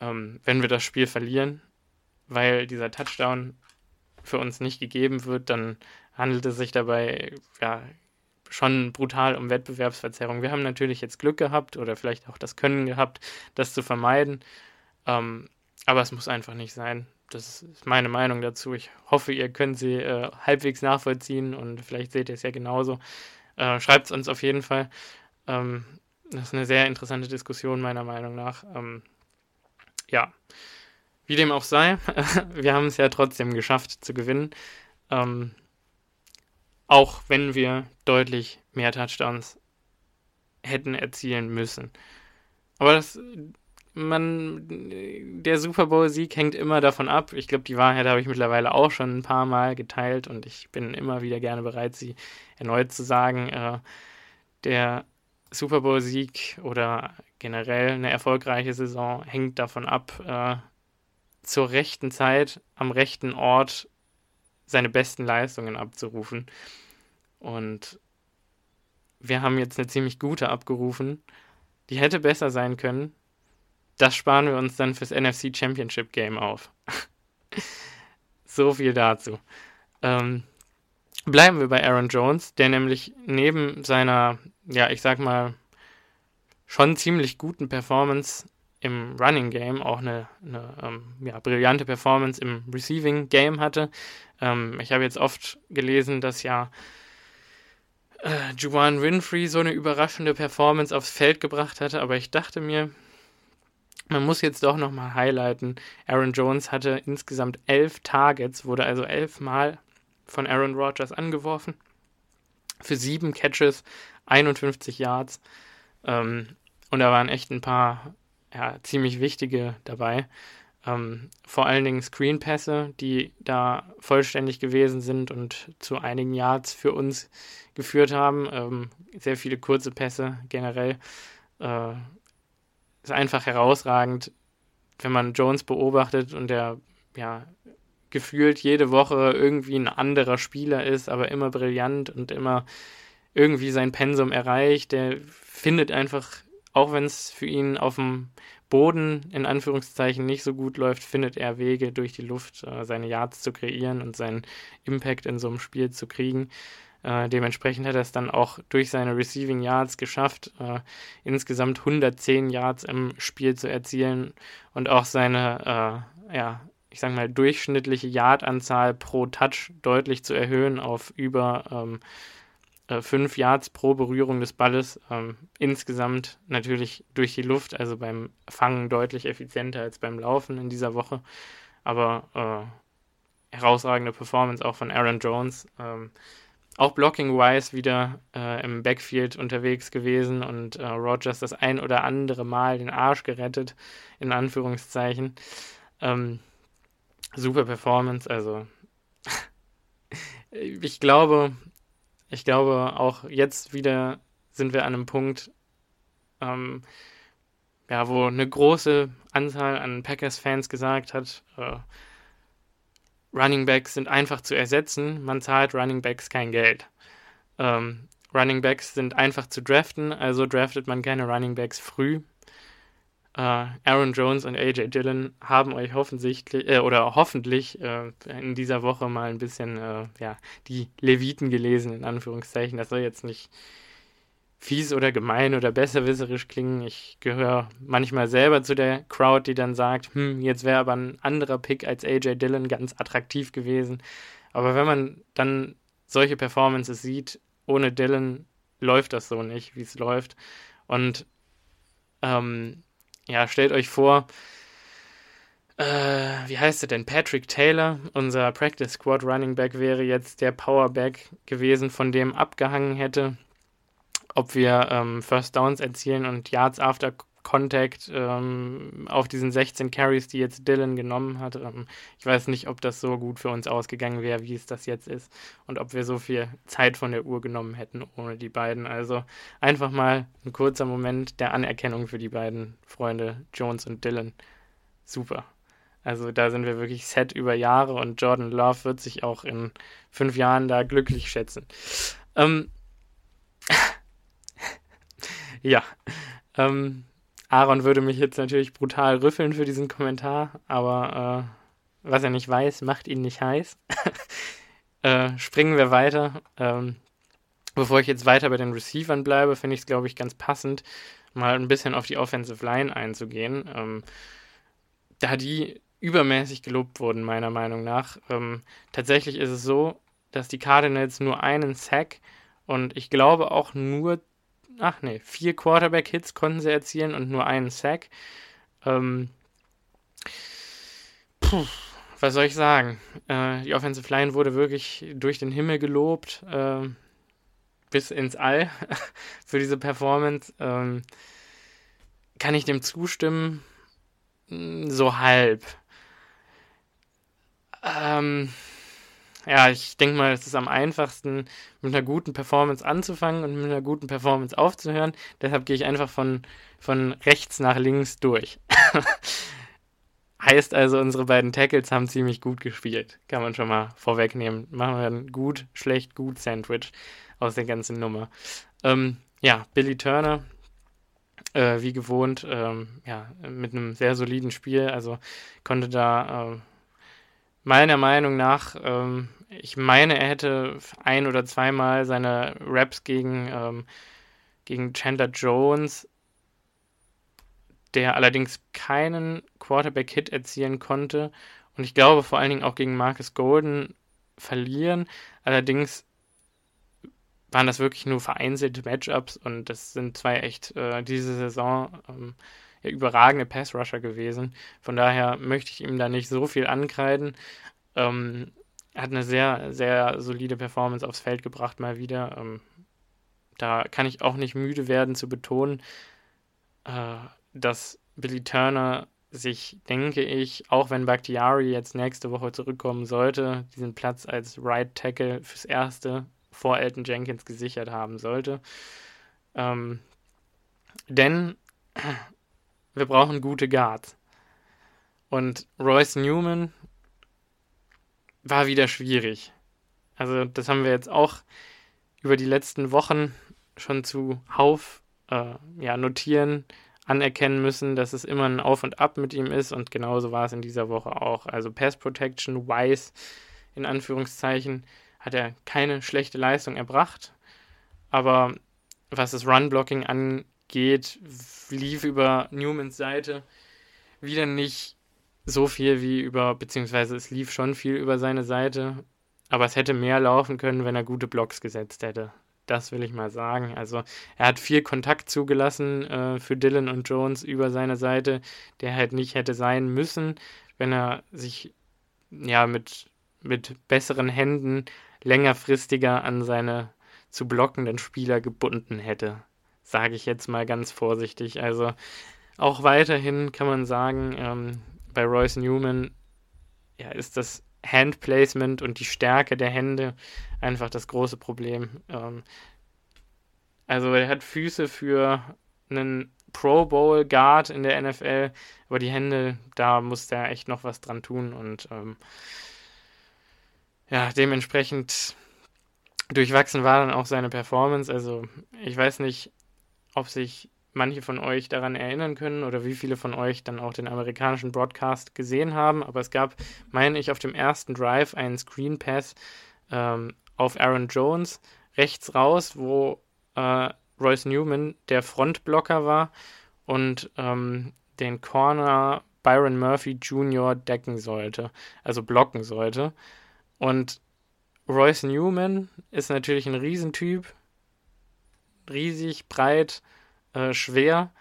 Speaker 1: ähm, wenn wir das Spiel verlieren, weil dieser Touchdown für uns nicht gegeben wird, dann handelt es sich dabei ja schon brutal um Wettbewerbsverzerrung. Wir haben natürlich jetzt Glück gehabt oder vielleicht auch das Können gehabt, das zu vermeiden. Ähm, aber es muss einfach nicht sein. Das ist meine Meinung dazu. Ich hoffe, ihr könnt sie äh, halbwegs nachvollziehen und vielleicht seht ihr es ja genauso. Äh, Schreibt es uns auf jeden Fall. Ähm, das ist eine sehr interessante Diskussion, meiner Meinung nach. Ähm, ja, wie dem auch sei, wir haben es ja trotzdem geschafft zu gewinnen. Ähm, auch wenn wir deutlich mehr Touchdowns hätten erzielen müssen. Aber das, man, der Super Bowl-Sieg hängt immer davon ab. Ich glaube, die Wahrheit habe ich mittlerweile auch schon ein paar Mal geteilt und ich bin immer wieder gerne bereit, sie erneut zu sagen. Äh, der Super Bowl-Sieg oder generell eine erfolgreiche Saison hängt davon ab, äh, zur rechten Zeit am rechten Ort seine besten Leistungen abzurufen. Und wir haben jetzt eine ziemlich gute abgerufen. Die hätte besser sein können. Das sparen wir uns dann fürs NFC Championship Game auf. so viel dazu. Ähm, bleiben wir bei Aaron Jones, der nämlich neben seiner, ja, ich sag mal, schon ziemlich guten Performance im Running Game auch eine, eine ähm, ja, brillante Performance im Receiving Game hatte. Ähm, ich habe jetzt oft gelesen, dass ja äh, Juwan Winfrey so eine überraschende Performance aufs Feld gebracht hatte, aber ich dachte mir, man muss jetzt doch nochmal highlighten, Aaron Jones hatte insgesamt elf Targets, wurde also elfmal von Aaron Rodgers angeworfen. Für sieben Catches, 51 Yards. Ähm, und da waren echt ein paar ja, ziemlich wichtige dabei. Ähm, vor allen Dingen Screenpässe, die da vollständig gewesen sind und zu einigen Yards für uns geführt haben. Ähm, sehr viele kurze Pässe generell. Äh, ist einfach herausragend, wenn man Jones beobachtet und der ja gefühlt jede Woche irgendwie ein anderer Spieler ist, aber immer brillant und immer irgendwie sein Pensum erreicht. Der findet einfach, auch wenn es für ihn auf dem Boden in Anführungszeichen nicht so gut läuft, findet er Wege durch die Luft, äh, seine Yards zu kreieren und seinen Impact in so einem Spiel zu kriegen. Äh, dementsprechend hat er es dann auch durch seine Receiving Yards geschafft, äh, insgesamt 110 Yards im Spiel zu erzielen und auch seine äh, ja, ich sage mal, durchschnittliche Yardanzahl pro Touch deutlich zu erhöhen auf über ähm, äh, fünf Yards pro Berührung des Balles. Ähm, insgesamt natürlich durch die Luft, also beim Fangen deutlich effizienter als beim Laufen in dieser Woche. Aber äh, herausragende Performance auch von Aaron Jones. Ähm, auch blocking-wise wieder äh, im Backfield unterwegs gewesen und äh, Rogers das ein oder andere Mal den Arsch gerettet, in Anführungszeichen. Ähm, super Performance. Also ich glaube, ich glaube auch jetzt wieder sind wir an einem Punkt, ähm, ja, wo eine große Anzahl an Packers-Fans gesagt hat, äh, Running Backs sind einfach zu ersetzen, man zahlt Running Backs kein Geld. Ähm, Running Backs sind einfach zu draften, also draftet man keine Running Backs früh, Uh, Aaron Jones und AJ Dillon haben euch hoffentlich äh, oder hoffentlich äh, in dieser Woche mal ein bisschen äh, ja, die Leviten gelesen, in Anführungszeichen. Das soll jetzt nicht fies oder gemein oder besserwisserisch klingen. Ich gehöre manchmal selber zu der Crowd, die dann sagt, hm, jetzt wäre aber ein anderer Pick als AJ Dillon ganz attraktiv gewesen. Aber wenn man dann solche Performances sieht, ohne Dillon läuft das so nicht, wie es läuft. Und ähm, ja, stellt euch vor, äh, wie heißt er denn? Patrick Taylor, unser Practice Squad Running Back, wäre jetzt der Powerback gewesen, von dem abgehangen hätte, ob wir ähm, First Downs erzielen und Yards after Contact ähm, auf diesen 16 Carries, die jetzt Dylan genommen hat. Ähm, ich weiß nicht, ob das so gut für uns ausgegangen wäre, wie es das jetzt ist und ob wir so viel Zeit von der Uhr genommen hätten ohne die beiden. Also einfach mal ein kurzer Moment der Anerkennung für die beiden Freunde Jones und Dylan. Super. Also da sind wir wirklich set über Jahre und Jordan Love wird sich auch in fünf Jahren da glücklich schätzen. Ähm, ja. Ähm, Aaron würde mich jetzt natürlich brutal rüffeln für diesen Kommentar, aber äh, was er nicht weiß, macht ihn nicht heiß. äh, springen wir weiter. Ähm, bevor ich jetzt weiter bei den Receivern bleibe, finde ich es, glaube ich, ganz passend, mal ein bisschen auf die Offensive Line einzugehen. Ähm, da die übermäßig gelobt wurden, meiner Meinung nach. Ähm, tatsächlich ist es so, dass die Cardinals nur einen Sack und ich glaube auch nur ach nee, vier Quarterback-Hits konnten sie erzielen und nur einen Sack. Ähm, puh, was soll ich sagen? Äh, die Offensive Line wurde wirklich durch den Himmel gelobt, äh, bis ins All für diese Performance. Ähm, kann ich dem zustimmen? Hm, so halb. Ähm, ja, ich denke mal, es ist am einfachsten, mit einer guten Performance anzufangen und mit einer guten Performance aufzuhören. Deshalb gehe ich einfach von, von rechts nach links durch. heißt also, unsere beiden Tackles haben ziemlich gut gespielt. Kann man schon mal vorwegnehmen. Machen wir ein gut, schlecht, gut Sandwich aus der ganzen Nummer. Ähm, ja, Billy Turner, äh, wie gewohnt, ähm, ja, mit einem sehr soliden Spiel. Also konnte da. Äh, meiner Meinung nach, ähm, ich meine, er hätte ein oder zweimal seine Raps gegen, ähm, gegen Chandler Jones, der allerdings keinen Quarterback-Hit erzielen konnte. Und ich glaube vor allen Dingen auch gegen Marcus Golden verlieren. Allerdings waren das wirklich nur vereinzelte Matchups und das sind zwei echt äh, diese Saison ähm, ja, überragende Pass-Rusher gewesen. Von daher möchte ich ihm da nicht so viel ankreiden. Ähm, hat eine sehr, sehr solide Performance aufs Feld gebracht, mal wieder. Ähm, da kann ich auch nicht müde werden zu betonen, äh, dass Billy Turner sich, denke ich, auch wenn Bakhtiari jetzt nächste Woche zurückkommen sollte, diesen Platz als Right Tackle fürs Erste vor Elton Jenkins gesichert haben sollte. Ähm, denn wir brauchen gute Guards. Und Royce Newman war wieder schwierig. Also das haben wir jetzt auch über die letzten Wochen schon zu Hauf äh, ja, notieren, anerkennen müssen, dass es immer ein Auf und Ab mit ihm ist und genauso war es in dieser Woche auch. Also Pass Protection, Wise in Anführungszeichen, hat er keine schlechte Leistung erbracht, aber was das Run-Blocking angeht, lief über Newmans Seite wieder nicht so viel wie über, beziehungsweise es lief schon viel über seine Seite, aber es hätte mehr laufen können, wenn er gute Blocks gesetzt hätte. Das will ich mal sagen. Also er hat viel Kontakt zugelassen äh, für Dylan und Jones über seine Seite, der halt nicht hätte sein müssen, wenn er sich ja mit, mit besseren Händen längerfristiger an seine zu blockenden Spieler gebunden hätte. Sage ich jetzt mal ganz vorsichtig. Also auch weiterhin kann man sagen, ähm, bei Royce Newman ja, ist das Handplacement und die Stärke der Hände einfach das große Problem. Ähm, also er hat Füße für einen Pro Bowl Guard in der NFL, aber die Hände, da muss der echt noch was dran tun und ähm, ja, dementsprechend durchwachsen war dann auch seine Performance. Also ich weiß nicht, ob sich manche von euch daran erinnern können oder wie viele von euch dann auch den amerikanischen Broadcast gesehen haben. Aber es gab, meine ich, auf dem ersten Drive einen Screen Pass ähm, auf Aaron Jones rechts raus, wo äh, Royce Newman der Frontblocker war und ähm, den Corner Byron Murphy Jr. decken sollte, also blocken sollte. Und Royce Newman ist natürlich ein Riesentyp, riesig, breit, äh, schwer.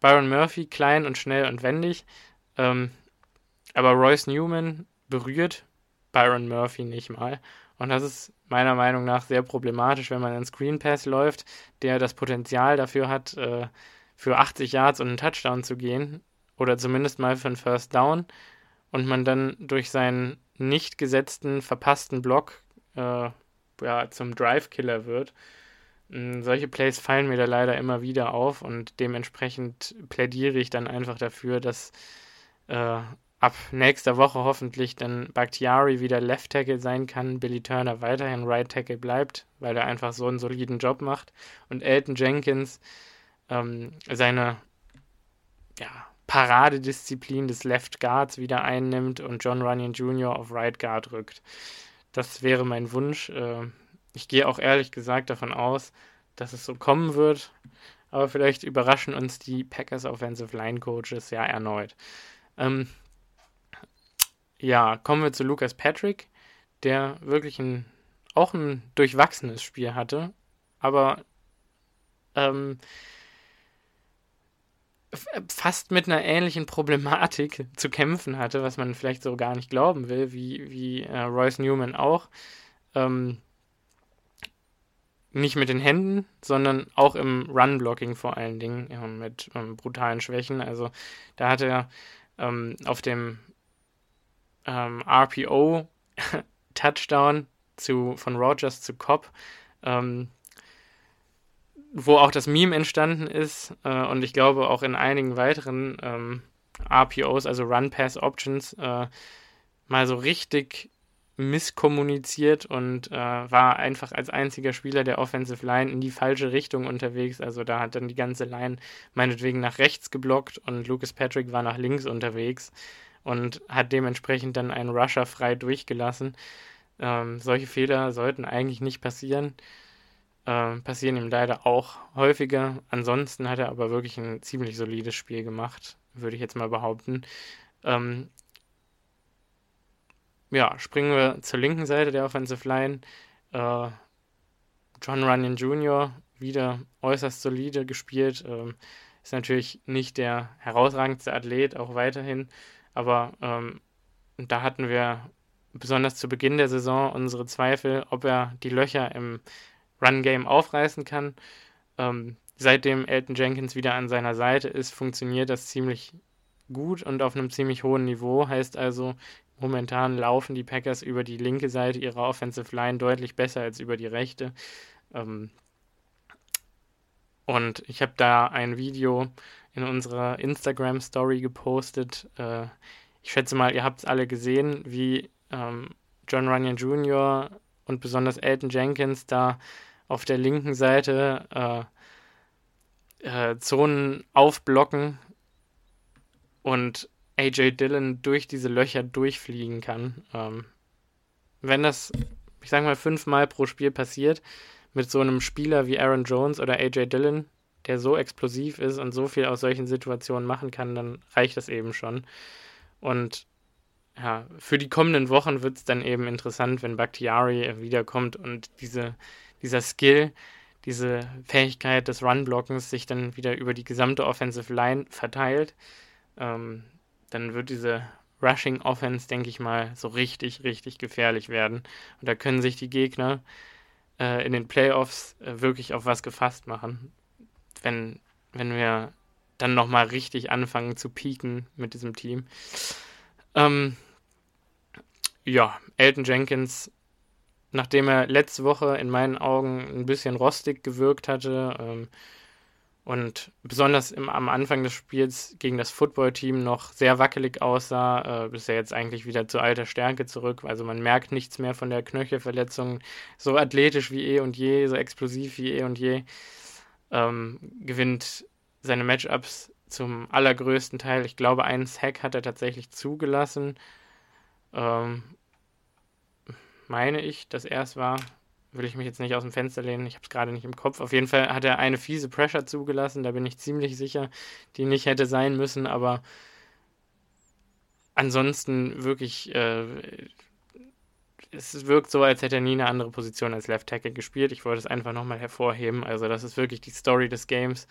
Speaker 1: Byron Murphy klein und schnell und wendig. Ähm, aber Royce Newman berührt Byron Murphy nicht mal. Und das ist meiner Meinung nach sehr problematisch, wenn man einen Screen Pass läuft, der das Potenzial dafür hat, äh, für 80 Yards und einen Touchdown zu gehen. Oder zumindest mal für einen First Down. Und man dann durch seinen nicht gesetzten, verpassten Block äh, ja, zum Drive-Killer wird. Mm, solche Plays fallen mir da leider immer wieder auf und dementsprechend plädiere ich dann einfach dafür, dass äh, ab nächster Woche hoffentlich dann Bakhtiari wieder Left Tackle sein kann, Billy Turner weiterhin Right Tackle bleibt, weil er einfach so einen soliden Job macht und Elton Jenkins ähm, seine ja, Paradedisziplin des Left Guards wieder einnimmt und John Runyon Jr. auf Right Guard rückt. Das wäre mein Wunsch. Äh, ich gehe auch ehrlich gesagt davon aus, dass es so kommen wird. Aber vielleicht überraschen uns die Packers Offensive Line Coaches ja erneut. Ähm, ja, kommen wir zu Lucas Patrick, der wirklich ein, auch ein durchwachsenes Spiel hatte, aber ähm, fast mit einer ähnlichen Problematik zu kämpfen hatte, was man vielleicht so gar nicht glauben will, wie, wie äh, Royce Newman auch. Ähm, nicht mit den Händen, sondern auch im Run-Blocking vor allen Dingen ja, mit ähm, brutalen Schwächen. Also da hat er ähm, auf dem ähm, RPO Touchdown zu, von Rogers zu Cobb, ähm, wo auch das Meme entstanden ist äh, und ich glaube auch in einigen weiteren ähm, RPOs, also Run-Pass-Options, äh, mal so richtig misskommuniziert und äh, war einfach als einziger Spieler der Offensive Line in die falsche Richtung unterwegs. Also da hat dann die ganze Line meinetwegen nach rechts geblockt und Lucas Patrick war nach links unterwegs. und hat dementsprechend dann einen Rusher frei durchgelassen. Ähm, solche Fehler sollten eigentlich nicht passieren. Ähm, passieren ihm leider auch häufiger. Ansonsten hat er aber wirklich ein ziemlich solides Spiel gemacht, würde ich jetzt mal behaupten. Ähm, ja, springen wir zur linken Seite der Offensive Line. Äh, John Runyon Jr. wieder äußerst solide gespielt. Ähm, ist natürlich nicht der herausragendste Athlet, auch weiterhin. Aber ähm, da hatten wir besonders zu Beginn der Saison unsere Zweifel, ob er die Löcher im Run-Game aufreißen kann. Ähm, seitdem Elton Jenkins wieder an seiner Seite ist, funktioniert das ziemlich gut und auf einem ziemlich hohen Niveau. Heißt also, momentan laufen die Packers über die linke Seite ihrer Offensive Line deutlich besser als über die rechte. Ähm, und ich habe da ein Video in unserer Instagram-Story gepostet. Äh, ich schätze mal, ihr habt es alle gesehen, wie ähm, John Runyon Jr. und besonders Elton Jenkins da auf der linken Seite äh, äh, Zonen aufblocken und AJ Dillon durch diese Löcher durchfliegen kann. Ähm, wenn das, ich sag mal, fünfmal pro Spiel passiert, mit so einem Spieler wie Aaron Jones oder AJ Dillon, der so explosiv ist und so viel aus solchen Situationen machen kann, dann reicht das eben schon. Und ja, für die kommenden Wochen wird es dann eben interessant, wenn Bakhtiari wiederkommt und diese, dieser Skill, diese Fähigkeit des Run-Blockens sich dann wieder über die gesamte Offensive Line verteilt. Ähm, dann wird diese Rushing Offense, denke ich mal, so richtig, richtig gefährlich werden. Und da können sich die Gegner äh, in den Playoffs äh, wirklich auf was gefasst machen. Wenn, wenn wir dann nochmal richtig anfangen zu pieken mit diesem Team. Ähm, ja, Elton Jenkins, nachdem er letzte Woche in meinen Augen ein bisschen rostig gewirkt hatte ähm, und besonders im, am Anfang des Spiels gegen das Footballteam noch sehr wackelig aussah, äh, ist er jetzt eigentlich wieder zu alter Stärke zurück. Also man merkt nichts mehr von der Knöchelverletzung. So athletisch wie eh und je, so explosiv wie eh und je. Ähm, gewinnt seine Matchups zum allergrößten Teil. Ich glaube, einen Sack hat er tatsächlich zugelassen. Ähm, meine ich, dass er es war. Will ich mich jetzt nicht aus dem Fenster lehnen, ich habe es gerade nicht im Kopf. Auf jeden Fall hat er eine fiese Pressure zugelassen, da bin ich ziemlich sicher, die nicht hätte sein müssen, aber ansonsten wirklich, äh, es wirkt so, als hätte er nie eine andere Position als Left Tackle gespielt. Ich wollte es einfach nochmal hervorheben. Also, das ist wirklich die Story des Games.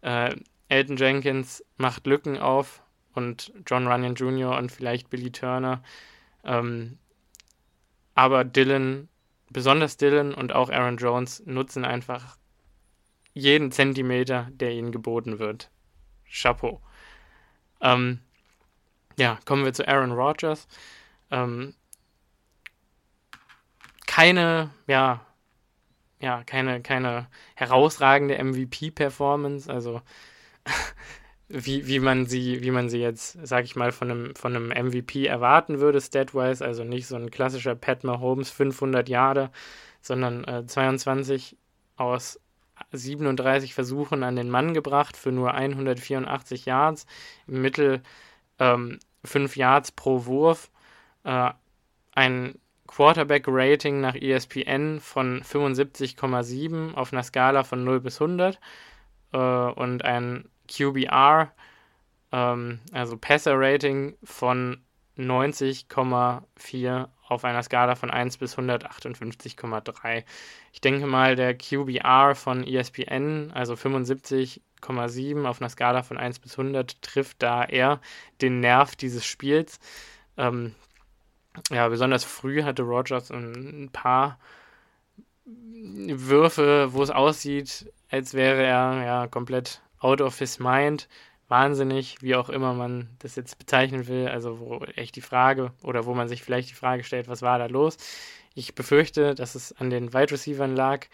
Speaker 1: Äh, Elton Jenkins macht Lücken auf und John Runyon Jr. und vielleicht Billy Turner. Ähm, aber Dylan, besonders Dylan und auch Aaron Jones nutzen einfach jeden Zentimeter, der ihnen geboten wird. Chapeau. Ähm, ja, kommen wir zu Aaron Rodgers. Ähm, keine, ja, ja, keine, keine herausragende MVP-Performance. Also wie, wie man sie, wie man sie jetzt, sag ich mal, von einem, von einem MVP erwarten würde, statwise, also nicht so ein klassischer Pat Mahomes 500 Jahre, sondern äh, 22 aus 37 Versuchen an den Mann gebracht für nur 184 Yards, im Mittel ähm, 5 Yards pro Wurf, äh, ein Quarterback-Rating nach ESPN von 75,7 auf einer Skala von 0 bis 100 äh, und ein QBR, ähm, also Passer-Rating von 90,4 auf einer Skala von 1 bis 158,3. Ich denke mal, der QBR von ESPN, also 75,7 auf einer Skala von 1 bis 100, trifft da eher den Nerv dieses Spiels. Ähm, ja, besonders früh hatte Rogers ein paar Würfe, wo es aussieht, als wäre er ja komplett out of his mind, wahnsinnig, wie auch immer man das jetzt bezeichnen will. Also wo echt die Frage oder wo man sich vielleicht die Frage stellt, was war da los? Ich befürchte, dass es an den Wide Receivern lag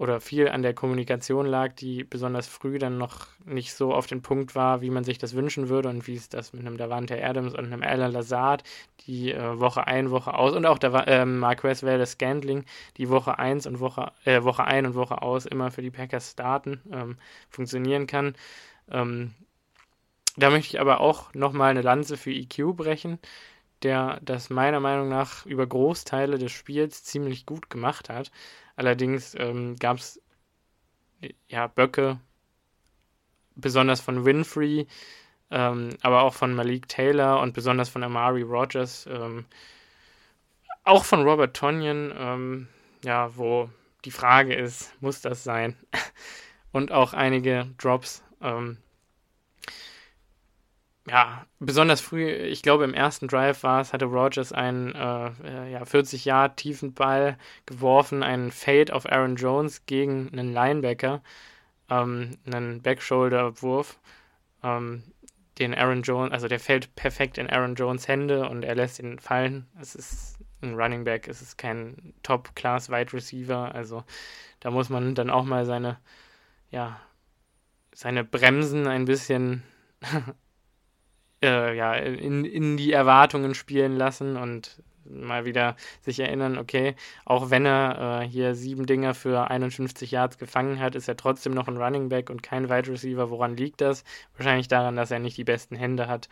Speaker 1: oder viel an der Kommunikation lag, die besonders früh dann noch nicht so auf den Punkt war, wie man sich das wünschen würde und wie es das mit einem Davante Adams und einem Alan Lazard die äh, Woche ein, Woche aus und auch der äh, Marquez Valdez Scandling die Woche eins und Woche, äh, Woche ein und Woche aus immer für die Packers starten, ähm, funktionieren kann. Ähm, da möchte ich aber auch nochmal eine Lanze für EQ brechen, der das meiner Meinung nach über Großteile des Spiels ziemlich gut gemacht hat. Allerdings ähm, gab es ja Böcke, besonders von Winfrey, ähm, aber auch von Malik Taylor und besonders von Amari Rogers, ähm, auch von Robert Tonyan, ähm, ja, wo die Frage ist, muss das sein? und auch einige Drops. Ja, besonders früh, ich glaube im ersten Drive war es, hatte Rogers einen äh, äh ja, 40 Yard tiefen Ball geworfen, einen Fade auf Aaron Jones gegen einen Linebacker, ähm, einen Backshoulder-Wurf, ähm, den Aaron Jones, also der fällt perfekt in Aaron Jones Hände und er lässt ihn fallen. Es ist ein Running Back, es ist kein Top-Class Wide Receiver, also da muss man dann auch mal seine, ja, seine Bremsen ein bisschen äh, ja, in, in die Erwartungen spielen lassen und mal wieder sich erinnern, okay, auch wenn er äh, hier sieben Dinger für 51 Yards gefangen hat, ist er trotzdem noch ein Running Back und kein Wide Receiver. Woran liegt das? Wahrscheinlich daran, dass er nicht die besten Hände hat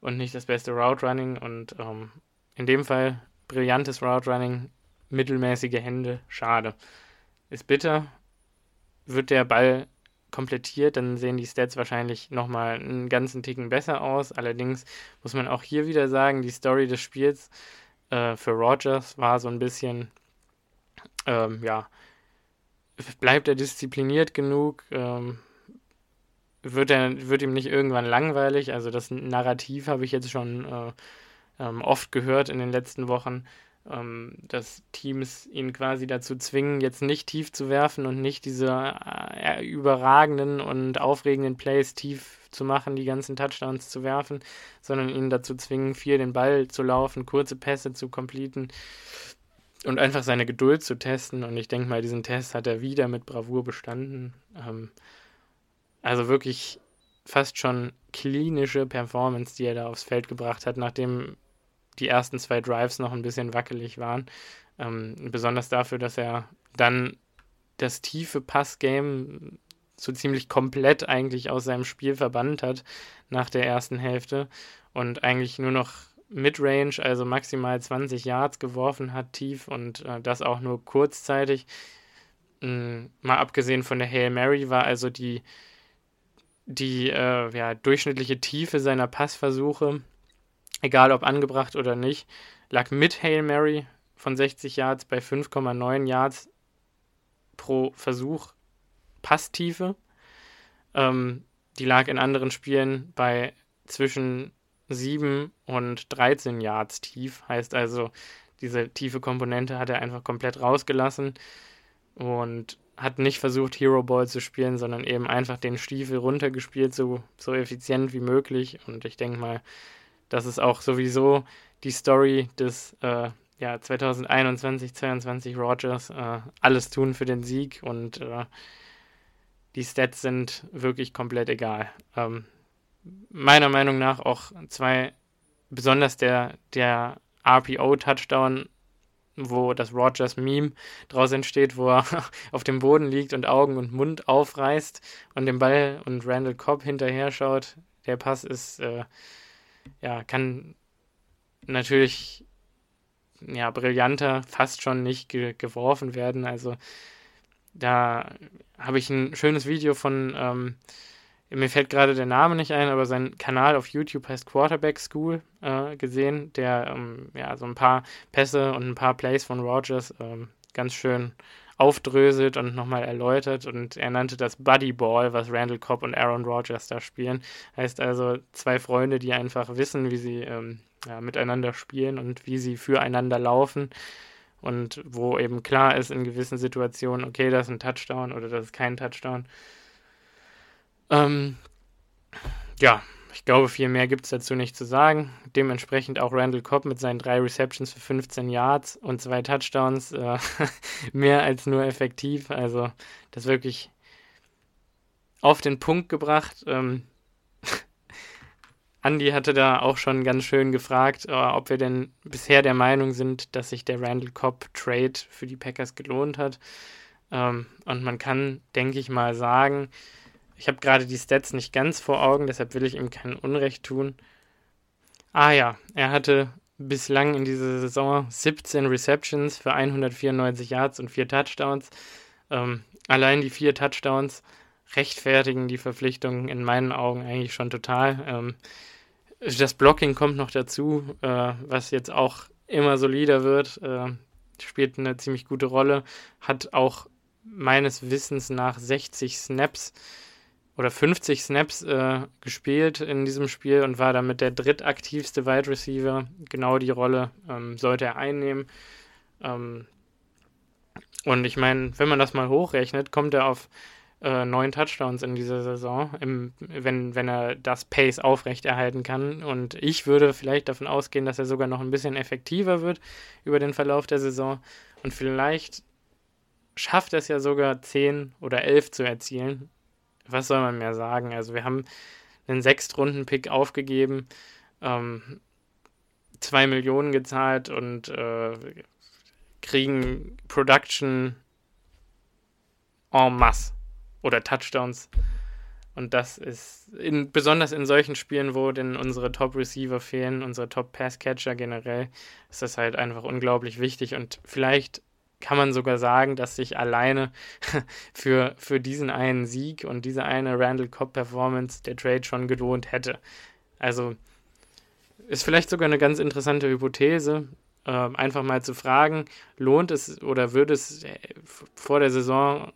Speaker 1: und nicht das beste Route Running und ähm, in dem Fall brillantes Route Running, mittelmäßige Hände, schade. Ist bitter, wird der Ball komplettiert, dann sehen die Stats wahrscheinlich nochmal einen ganzen Ticken besser aus. Allerdings muss man auch hier wieder sagen, die Story des Spiels äh, für Rogers war so ein bisschen, ähm, ja, bleibt er diszipliniert genug? Ähm, wird, er, wird ihm nicht irgendwann langweilig? Also das Narrativ habe ich jetzt schon äh, ähm, oft gehört in den letzten Wochen ähm, dass Teams ihn quasi dazu zwingen, jetzt nicht tief zu werfen und nicht diese äh, überragenden und aufregenden Plays tief zu machen, die ganzen Touchdowns zu werfen, sondern ihn dazu zwingen, viel den Ball zu laufen, kurze Pässe zu completen und einfach seine Geduld zu testen. Und ich denke mal, diesen Test hat er wieder mit Bravour bestanden. Ähm, also wirklich fast schon klinische Performance, die er da aufs Feld gebracht hat, nachdem die ersten zwei Drives noch ein bisschen wackelig waren. Ähm, besonders dafür, dass er dann das tiefe Passgame so ziemlich komplett eigentlich aus seinem Spiel verbannt hat nach der ersten Hälfte und eigentlich nur noch Midrange, also maximal 20 Yards geworfen hat tief und äh, das auch nur kurzzeitig. Ähm, mal abgesehen von der Hail Mary war also die, die äh, ja, durchschnittliche Tiefe seiner Passversuche egal ob angebracht oder nicht, lag mit Hail Mary von 60 Yards bei 5,9 Yards pro Versuch Passtiefe. Ähm, die lag in anderen Spielen bei zwischen 7 und 13 Yards tief. Heißt also, diese tiefe Komponente hat er einfach komplett rausgelassen und hat nicht versucht, Hero Ball zu spielen, sondern eben einfach den Stiefel runtergespielt, so, so effizient wie möglich. Und ich denke mal, das ist auch sowieso die Story des äh, ja, 2021, 22 Rogers. Äh, alles tun für den Sieg und äh, die Stats sind wirklich komplett egal. Ähm, meiner Meinung nach auch zwei, besonders der, der RPO-Touchdown, wo das Rogers-Meme draus entsteht, wo er auf dem Boden liegt und Augen und Mund aufreißt und den Ball und Randall Cobb hinterher schaut. Der Pass ist äh, ja, kann natürlich ja, brillanter fast schon nicht ge geworfen werden. Also da habe ich ein schönes Video von, ähm, mir fällt gerade der Name nicht ein, aber sein Kanal auf YouTube heißt Quarterback School äh, gesehen, der ähm, ja so ein paar Pässe und ein paar Plays von Rogers ähm, ganz schön aufdröselt und nochmal erläutert und er nannte das Buddy Ball, was Randall Cobb und Aaron Rodgers da spielen. Heißt also zwei Freunde, die einfach wissen, wie sie ähm, ja, miteinander spielen und wie sie füreinander laufen und wo eben klar ist in gewissen Situationen, okay, das ist ein Touchdown oder das ist kein Touchdown. Ähm, ja, ich glaube, viel mehr gibt es dazu nicht zu sagen. Dementsprechend auch Randall Cobb mit seinen drei Receptions für 15 Yards und zwei Touchdowns äh, mehr als nur effektiv. Also das wirklich auf den Punkt gebracht. Ähm, Andy hatte da auch schon ganz schön gefragt, äh, ob wir denn bisher der Meinung sind, dass sich der Randall Cobb Trade für die Packers gelohnt hat. Ähm, und man kann, denke ich mal, sagen, ich habe gerade die Stats nicht ganz vor Augen, deshalb will ich ihm kein Unrecht tun. Ah ja, er hatte bislang in dieser Saison 17 Receptions für 194 Yards und 4 Touchdowns. Ähm, allein die 4 Touchdowns rechtfertigen die Verpflichtung in meinen Augen eigentlich schon total. Ähm, das Blocking kommt noch dazu, äh, was jetzt auch immer solider wird. Äh, spielt eine ziemlich gute Rolle. Hat auch meines Wissens nach 60 Snaps oder 50 Snaps äh, gespielt in diesem Spiel und war damit der drittaktivste Wide Receiver. Genau die Rolle ähm, sollte er einnehmen. Ähm, und ich meine, wenn man das mal hochrechnet, kommt er auf äh, neun Touchdowns in dieser Saison, im, wenn, wenn er das Pace aufrechterhalten kann. Und ich würde vielleicht davon ausgehen, dass er sogar noch ein bisschen effektiver wird über den Verlauf der Saison. Und vielleicht schafft es ja sogar 10 oder 11 zu erzielen was soll man mehr sagen? Also wir haben einen Sechstrunden-Pick aufgegeben, ähm, zwei Millionen gezahlt und äh, kriegen Production en masse oder Touchdowns. Und das ist in, besonders in solchen Spielen, wo denn unsere Top-Receiver fehlen, unsere Top-Pass-Catcher generell, ist das halt einfach unglaublich wichtig. Und vielleicht kann man sogar sagen, dass sich alleine für, für diesen einen Sieg und diese eine Randall Cobb Performance der Trade schon gelohnt hätte. Also ist vielleicht sogar eine ganz interessante Hypothese, äh, einfach mal zu fragen, lohnt es oder würde es äh, vor der Saison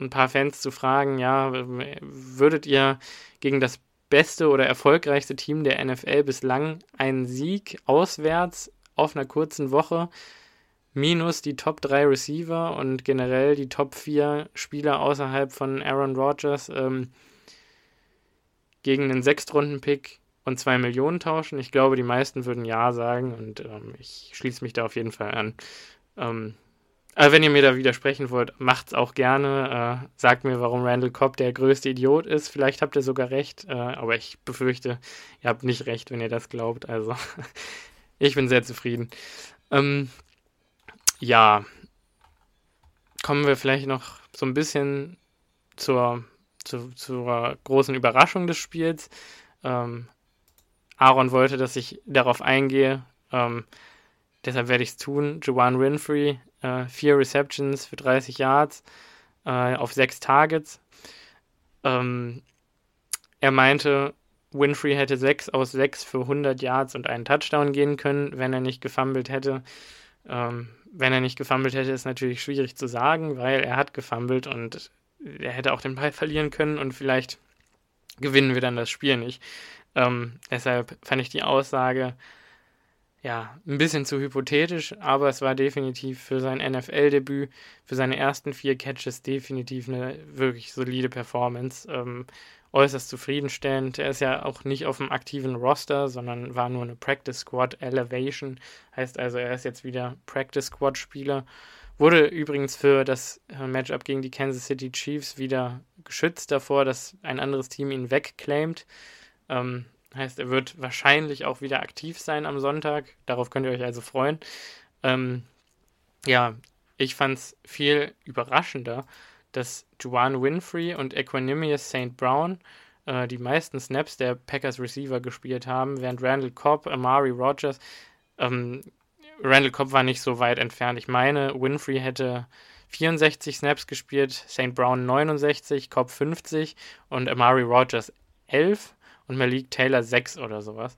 Speaker 1: ein paar Fans zu fragen, ja, würdet ihr gegen das beste oder erfolgreichste Team der NFL bislang einen Sieg auswärts auf einer kurzen Woche minus die Top 3 Receiver und generell die Top 4 Spieler außerhalb von Aaron Rodgers ähm, gegen einen Sechstrunden-Pick und 2 Millionen tauschen. Ich glaube, die meisten würden Ja sagen und ähm, ich schließe mich da auf jeden Fall an. Ähm, aber wenn ihr mir da widersprechen wollt, macht's auch gerne. Äh, sagt mir, warum Randall Cobb der größte Idiot ist. Vielleicht habt ihr sogar recht, äh, aber ich befürchte, ihr habt nicht recht, wenn ihr das glaubt. Also, ich bin sehr zufrieden. Ähm, ja, kommen wir vielleicht noch so ein bisschen zur, zu, zur großen Überraschung des Spiels. Ähm, Aaron wollte, dass ich darauf eingehe. Ähm, deshalb werde ich es tun. Joanne Winfrey, äh, vier Receptions für 30 Yards äh, auf sechs Targets. Ähm, er meinte, Winfrey hätte sechs aus sechs für 100 Yards und einen Touchdown gehen können, wenn er nicht gefummelt hätte. Ähm, wenn er nicht gefummelt hätte, ist natürlich schwierig zu sagen, weil er hat gefummelt und er hätte auch den Ball verlieren können und vielleicht gewinnen wir dann das Spiel nicht. Ähm, deshalb fand ich die Aussage ja ein bisschen zu hypothetisch, aber es war definitiv für sein NFL-Debüt, für seine ersten vier Catches definitiv eine wirklich solide Performance. Ähm, äußerst zufriedenstellend. Er ist ja auch nicht auf dem aktiven Roster, sondern war nur eine Practice Squad Elevation. Heißt also, er ist jetzt wieder Practice Squad Spieler. Wurde übrigens für das äh, Matchup gegen die Kansas City Chiefs wieder geschützt davor, dass ein anderes Team ihn wegclaimt. Ähm, heißt, er wird wahrscheinlich auch wieder aktiv sein am Sonntag. Darauf könnt ihr euch also freuen. Ähm, ja, ich fand es viel überraschender, dass Juwan Winfrey und Equanimous St. Brown äh, die meisten Snaps der Packers Receiver gespielt haben, während Randall Cobb, Amari Rogers, ähm, Randall Cobb war nicht so weit entfernt. Ich meine, Winfrey hätte 64 Snaps gespielt, St. Brown 69, Cobb 50 und Amari Rogers 11 und Malik Taylor 6 oder sowas.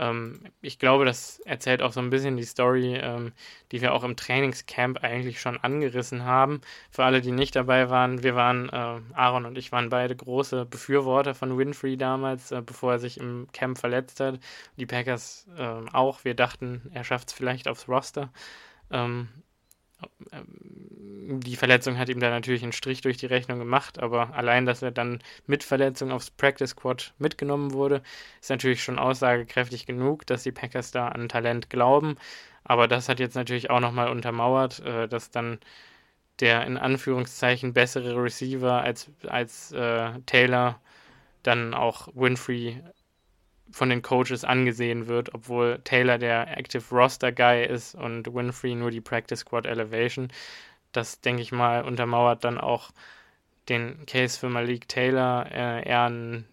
Speaker 1: Ähm, ich glaube, das erzählt auch so ein bisschen die Story, ähm, die wir auch im Trainingscamp eigentlich schon angerissen haben. Für alle, die nicht dabei waren, wir waren, äh, Aaron und ich waren beide große Befürworter von Winfrey damals, äh, bevor er sich im Camp verletzt hat. Die Packers äh, auch. Wir dachten, er schafft es vielleicht aufs Roster. Ähm, die Verletzung hat ihm da natürlich einen Strich durch die Rechnung gemacht, aber allein, dass er dann mit Verletzung aufs Practice Squad mitgenommen wurde, ist natürlich schon aussagekräftig genug, dass die Packers da an Talent glauben. Aber das hat jetzt natürlich auch nochmal untermauert, äh, dass dann der in Anführungszeichen bessere Receiver als, als äh, Taylor dann auch Winfrey von den Coaches angesehen wird, obwohl Taylor der Active Roster Guy ist und Winfrey nur die Practice Squad Elevation. Das, denke ich mal, untermauert dann auch den Case für Malik Taylor äh, eher ein,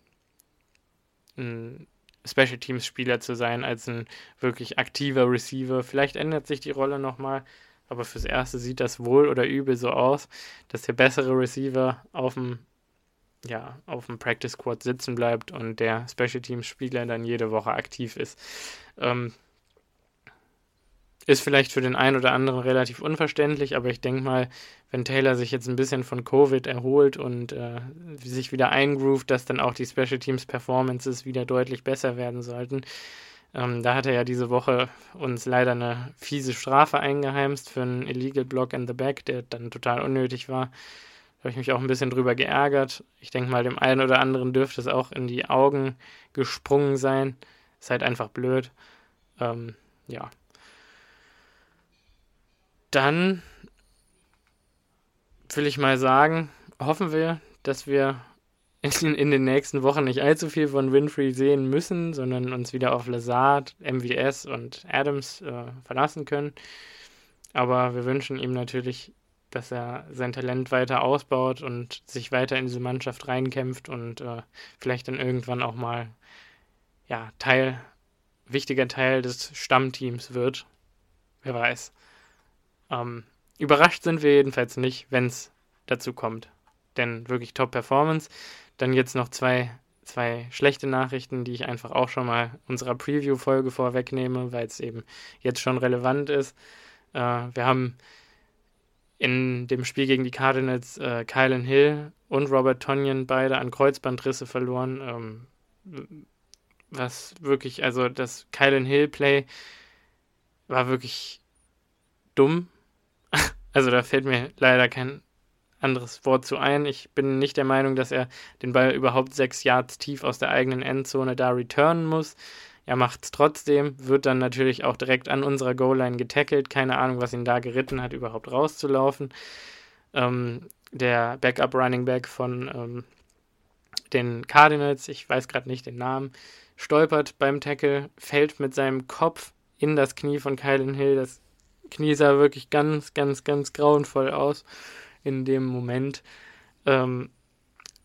Speaker 1: ein Special Teams Spieler zu sein als ein wirklich aktiver Receiver. Vielleicht ändert sich die Rolle nochmal, aber fürs Erste sieht das wohl oder übel so aus, dass der bessere Receiver auf dem ja, auf dem Practice Squad sitzen bleibt und der Special Teams Spieler dann jede Woche aktiv ist. Ähm, ist vielleicht für den einen oder anderen relativ unverständlich, aber ich denke mal, wenn Taylor sich jetzt ein bisschen von Covid erholt und äh, sich wieder eingroovt, dass dann auch die Special Teams Performances wieder deutlich besser werden sollten. Ähm, da hat er ja diese Woche uns leider eine fiese Strafe eingeheimst für einen Illegal Block in the Back, der dann total unnötig war. Habe ich mich auch ein bisschen drüber geärgert. Ich denke mal, dem einen oder anderen dürfte es auch in die Augen gesprungen sein. Ist halt einfach blöd. Ähm, ja dann will ich mal sagen, hoffen wir, dass wir in, in, den nächsten Wochen nicht allzu viel von Winfrey sehen müssen, sondern uns wieder auf Lazard, MVS und Adams äh, verlassen können. Aber wir wünschen ihm natürlich, dass er sein Talent weiter ausbaut und sich weiter in diese Mannschaft reinkämpft und äh, vielleicht dann irgendwann auch mal ja, Teil, wichtiger Teil des Stammteams wird. Wer weiß. Ähm, überrascht sind wir jedenfalls nicht, wenn es dazu kommt. Denn wirklich Top-Performance. Dann jetzt noch zwei, zwei schlechte Nachrichten, die ich einfach auch schon mal unserer Preview-Folge vorwegnehme, weil es eben jetzt schon relevant ist. Äh, wir haben in dem Spiel gegen die Cardinals äh, Kylan Hill und Robert Tonyan beide an Kreuzbandrisse verloren. Ähm, was wirklich, also das Kylan Hill Play war wirklich dumm. Also da fällt mir leider kein anderes Wort zu ein. Ich bin nicht der Meinung, dass er den Ball überhaupt sechs Yards tief aus der eigenen Endzone da returnen muss. Er macht es trotzdem, wird dann natürlich auch direkt an unserer Goal-Line getackelt. Keine Ahnung, was ihn da geritten hat, überhaupt rauszulaufen. Ähm, der Backup-Running Back von ähm, den Cardinals, ich weiß gerade nicht den Namen, stolpert beim Tackle, fällt mit seinem Kopf in das Knie von Kylan Hill. Das Knie sah wirklich ganz, ganz, ganz grauenvoll aus in dem Moment. Ähm,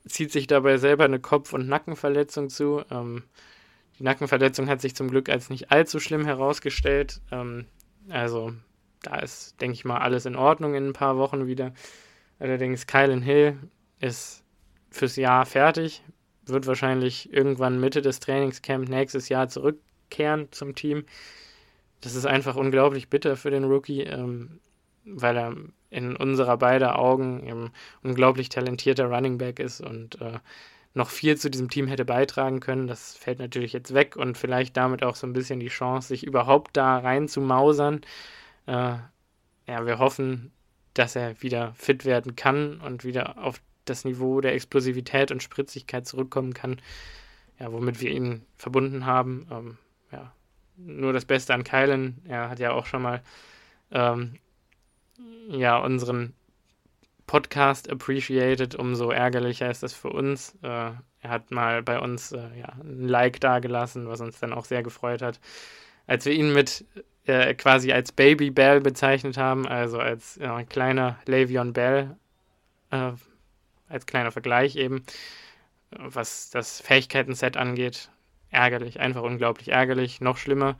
Speaker 1: zieht sich dabei selber eine Kopf- und Nackenverletzung zu. Ähm, die Nackenverletzung hat sich zum Glück als nicht allzu schlimm herausgestellt. Ähm, also da ist, denke ich mal, alles in Ordnung in ein paar Wochen wieder. Allerdings Kylan Hill ist fürs Jahr fertig, wird wahrscheinlich irgendwann Mitte des Trainingscamps nächstes Jahr zurückkehren zum Team das ist einfach unglaublich bitter für den Rookie, ähm, weil er in unserer beider Augen ein unglaublich talentierter Running Back ist und äh, noch viel zu diesem Team hätte beitragen können. Das fällt natürlich jetzt weg und vielleicht damit auch so ein bisschen die Chance, sich überhaupt da rein zu mausern. Äh, ja, wir hoffen, dass er wieder fit werden kann und wieder auf das Niveau der Explosivität und Spritzigkeit zurückkommen kann, ja, womit wir ihn verbunden haben. Ähm, ja, nur das Beste an Kylan. Er hat ja auch schon mal ähm, ja, unseren Podcast appreciated. Umso ärgerlicher ist das für uns. Äh, er hat mal bei uns äh, ja, ein Like dagelassen, was uns dann auch sehr gefreut hat. Als wir ihn mit äh, quasi als Baby Bell bezeichnet haben, also als kleiner Le'Veon Bell, äh, als kleiner Vergleich eben, was das Fähigkeiten-Set angeht, ärgerlich, einfach unglaublich ärgerlich. Noch schlimmer,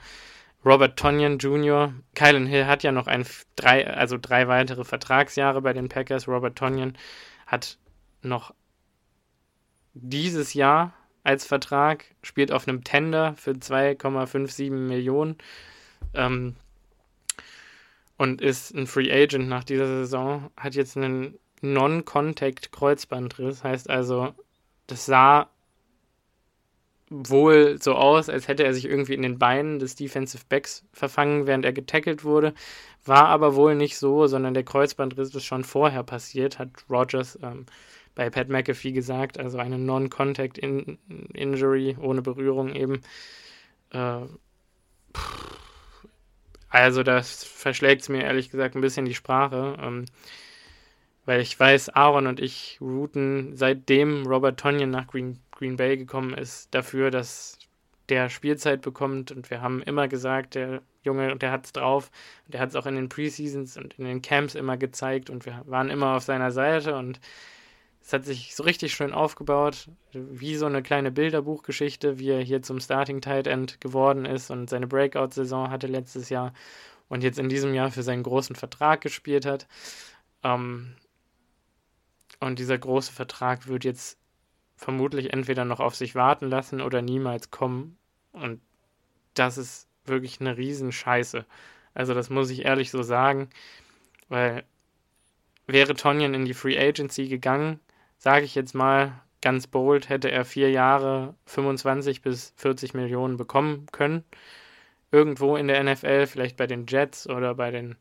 Speaker 1: Robert Tonyan Jr., Kylan Hill hat ja noch ein, drei, also drei weitere Vertragsjahre bei den Packers. Robert Tonyan hat noch dieses Jahr als Vertrag, spielt auf einem Tender für 2,57 Millionen ähm, und ist ein Free Agent nach dieser Saison, hat jetzt einen Non-Contact-Kreuzbandriss, heißt also, das sah wohl so aus, als hätte er sich irgendwie in den Beinen des Defensive Backs verfangen, während er getackelt wurde. War aber wohl nicht so, sondern der Kreuzbandriss ist schon vorher passiert, hat Rogers ähm, bei Pat McAfee gesagt. Also eine Non-Contact-Injury ohne Berührung eben. Äh, also das verschlägt es mir ehrlich gesagt ein bisschen die Sprache. Ähm, weil ich weiß, Aaron und ich routen seitdem Robert Tonyan nach Green Green Bay gekommen ist, dafür, dass der Spielzeit bekommt. Und wir haben immer gesagt, der Junge, der hat es drauf. Der hat es auch in den Preseasons und in den Camps immer gezeigt. Und wir waren immer auf seiner Seite. Und es hat sich so richtig schön aufgebaut, wie so eine kleine Bilderbuchgeschichte, wie er hier zum Starting Tight End geworden ist und seine Breakout-Saison hatte letztes Jahr und jetzt in diesem Jahr für seinen großen Vertrag gespielt hat. Ähm, und dieser große Vertrag wird jetzt vermutlich entweder noch auf sich warten lassen oder niemals kommen. Und das ist wirklich eine Riesenscheiße. Also das muss ich ehrlich so sagen, weil wäre Tonyan in die Free Agency gegangen, sage ich jetzt mal ganz bold, hätte er vier Jahre 25 bis 40 Millionen bekommen können. Irgendwo in der NFL, vielleicht bei den Jets oder bei den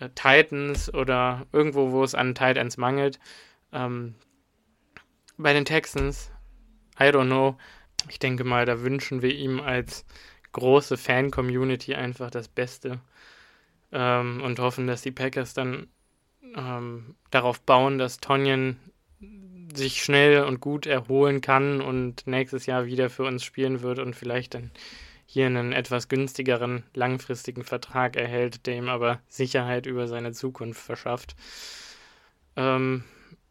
Speaker 1: äh, Titans oder irgendwo, wo es an Titans mangelt. Ähm, bei den Texans, I don't know. Ich denke mal, da wünschen wir ihm als große Fan-Community einfach das Beste ähm, und hoffen, dass die Packers dann ähm, darauf bauen, dass Tonyan sich schnell und gut erholen kann und nächstes Jahr wieder für uns spielen wird und vielleicht dann hier einen etwas günstigeren langfristigen Vertrag erhält, der ihm aber Sicherheit über seine Zukunft verschafft. Ähm,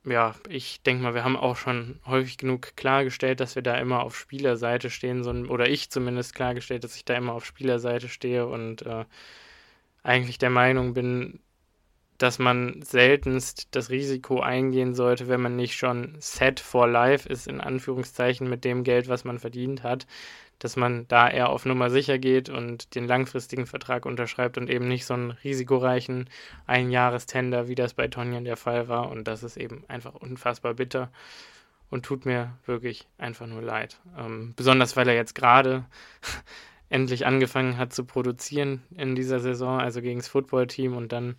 Speaker 1: ja, ich denke mal, wir haben auch schon häufig genug klargestellt, dass wir da immer auf Spielerseite stehen, so, oder ich zumindest klargestellt, dass ich da immer auf Spielerseite stehe und äh, eigentlich der Meinung bin, dass man seltenst das Risiko eingehen sollte, wenn man nicht schon set for life ist, in Anführungszeichen, mit dem Geld, was man verdient hat, dass man da eher auf Nummer sicher geht und den langfristigen Vertrag unterschreibt und eben nicht so einen risikoreichen Einjahrestender, wie das bei Tonjan der Fall war. Und das ist eben einfach unfassbar bitter und tut mir wirklich einfach nur leid. Ähm, besonders weil er jetzt gerade endlich angefangen hat zu produzieren in dieser Saison, also gegen das Footballteam und dann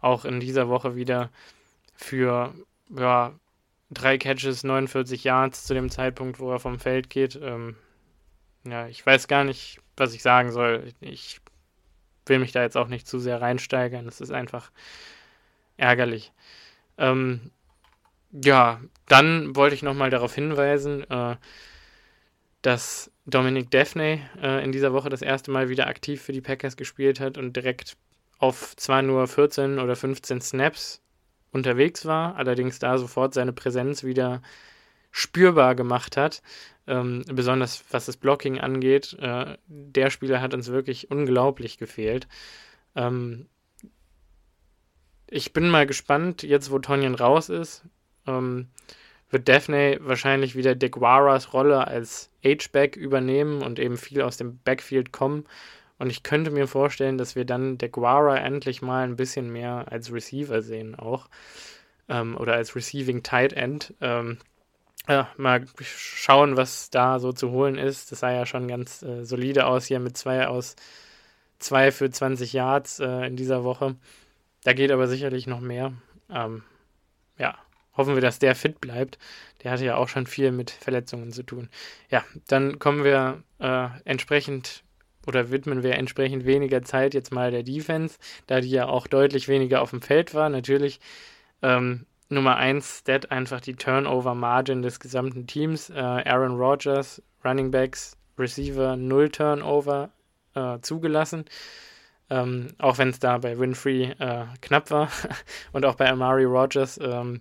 Speaker 1: auch in dieser Woche wieder für ja, drei Catches, 49 Yards zu dem Zeitpunkt, wo er vom Feld geht. Ähm, ja, ich weiß gar nicht, was ich sagen soll. Ich will mich da jetzt auch nicht zu sehr reinsteigern. Das ist einfach ärgerlich. Ähm, ja, dann wollte ich nochmal darauf hinweisen, äh, dass Dominic Daphne äh, in dieser Woche das erste Mal wieder aktiv für die Packers gespielt hat und direkt auf zwar nur 14 oder 15 Snaps unterwegs war, allerdings da sofort seine Präsenz wieder spürbar gemacht hat. Ähm, besonders was das Blocking angeht. Äh, der Spieler hat uns wirklich unglaublich gefehlt. Ähm, ich bin mal gespannt, jetzt wo Tonyan raus ist, ähm, wird Daphne wahrscheinlich wieder DeGuaras Rolle als H-Back übernehmen und eben viel aus dem Backfield kommen. Und ich könnte mir vorstellen, dass wir dann DeGuara endlich mal ein bisschen mehr als Receiver sehen auch. Ähm, oder als Receiving Tight End. Ja, mal schauen, was da so zu holen ist. Das sah ja schon ganz äh, solide aus hier mit zwei aus zwei für 20 Yards äh, in dieser Woche. Da geht aber sicherlich noch mehr. Ähm, ja, hoffen wir, dass der fit bleibt. Der hatte ja auch schon viel mit Verletzungen zu tun. Ja, dann kommen wir äh, entsprechend oder widmen wir entsprechend weniger Zeit jetzt mal der Defense, da die ja auch deutlich weniger auf dem Feld war. Natürlich ähm, Nummer 1 Stat einfach die Turnover Margin des gesamten Teams. Äh, Aaron Rodgers, Running Backs, Receiver, null Turnover äh, zugelassen. Ähm, auch wenn es da bei Winfrey äh, knapp war und auch bei Amari Rogers. Ähm,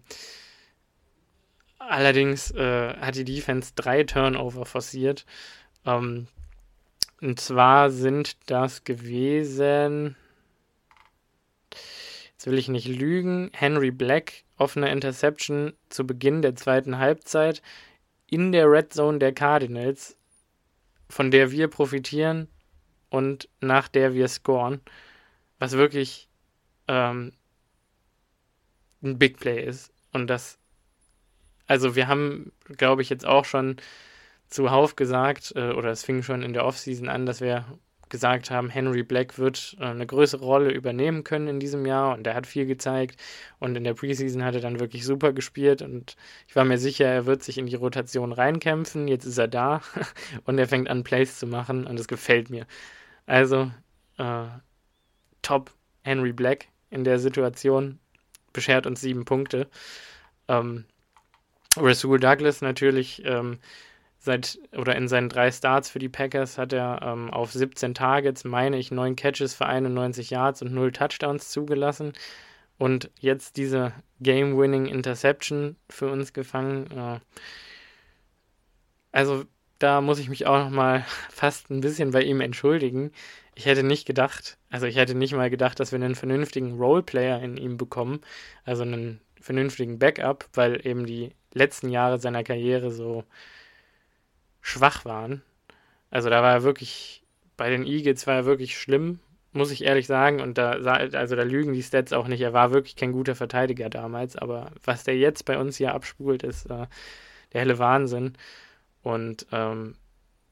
Speaker 1: allerdings äh, hat die Defense drei Turnover forciert. Ähm, und zwar sind das gewesen, jetzt will ich nicht lügen, Henry Black offene Interception zu Beginn der zweiten Halbzeit in der Red Zone der Cardinals, von der wir profitieren und nach der wir scoren, was wirklich ähm, ein Big Play ist. Und das, also wir haben, glaube ich, jetzt auch schon zuhauf gesagt, äh, oder es fing schon in der Offseason an, dass wir gesagt haben, Henry Black wird äh, eine größere Rolle übernehmen können in diesem Jahr und er hat viel gezeigt und in der Preseason hat er dann wirklich super gespielt und ich war mir sicher, er wird sich in die Rotation reinkämpfen. Jetzt ist er da und er fängt an Plays zu machen und es gefällt mir. Also äh, top Henry Black in der Situation beschert uns sieben Punkte. Ähm, Rasul Douglas natürlich ähm, seit oder in seinen drei Starts für die Packers hat er ähm, auf 17 Targets, meine ich, 9 Catches für 91 Yards und 0 Touchdowns zugelassen. Und jetzt diese Game-Winning Interception für uns gefangen. Äh, also da muss ich mich auch noch mal fast ein bisschen bei ihm entschuldigen. Ich hätte nicht gedacht, also ich hätte nicht mal gedacht, dass wir einen vernünftigen Roleplayer in ihm bekommen, also einen vernünftigen Backup, weil eben die letzten Jahre seiner Karriere so schwach waren. Also da war er wirklich, bei den Eagles war er wirklich schlimm, muss ich ehrlich sagen. Und da, also da lügen die Stats auch nicht. Er war wirklich kein guter Verteidiger damals. Aber was der jetzt bei uns hier abspult, ist äh, der helle Wahnsinn. Und ähm,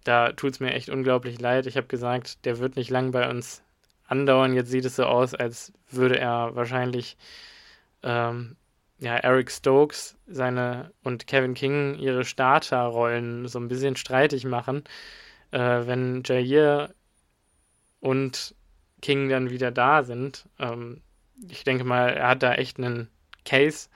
Speaker 1: da tut es mir echt unglaublich leid. Ich habe gesagt, der wird nicht lang bei uns andauern. Jetzt sieht es so aus, als würde er wahrscheinlich ähm, ja, Eric Stokes seine und Kevin King ihre Starterrollen so ein bisschen streitig machen. Äh, wenn Jair und King dann wieder da sind. Ähm, ich denke mal, er hat da echt einen Case,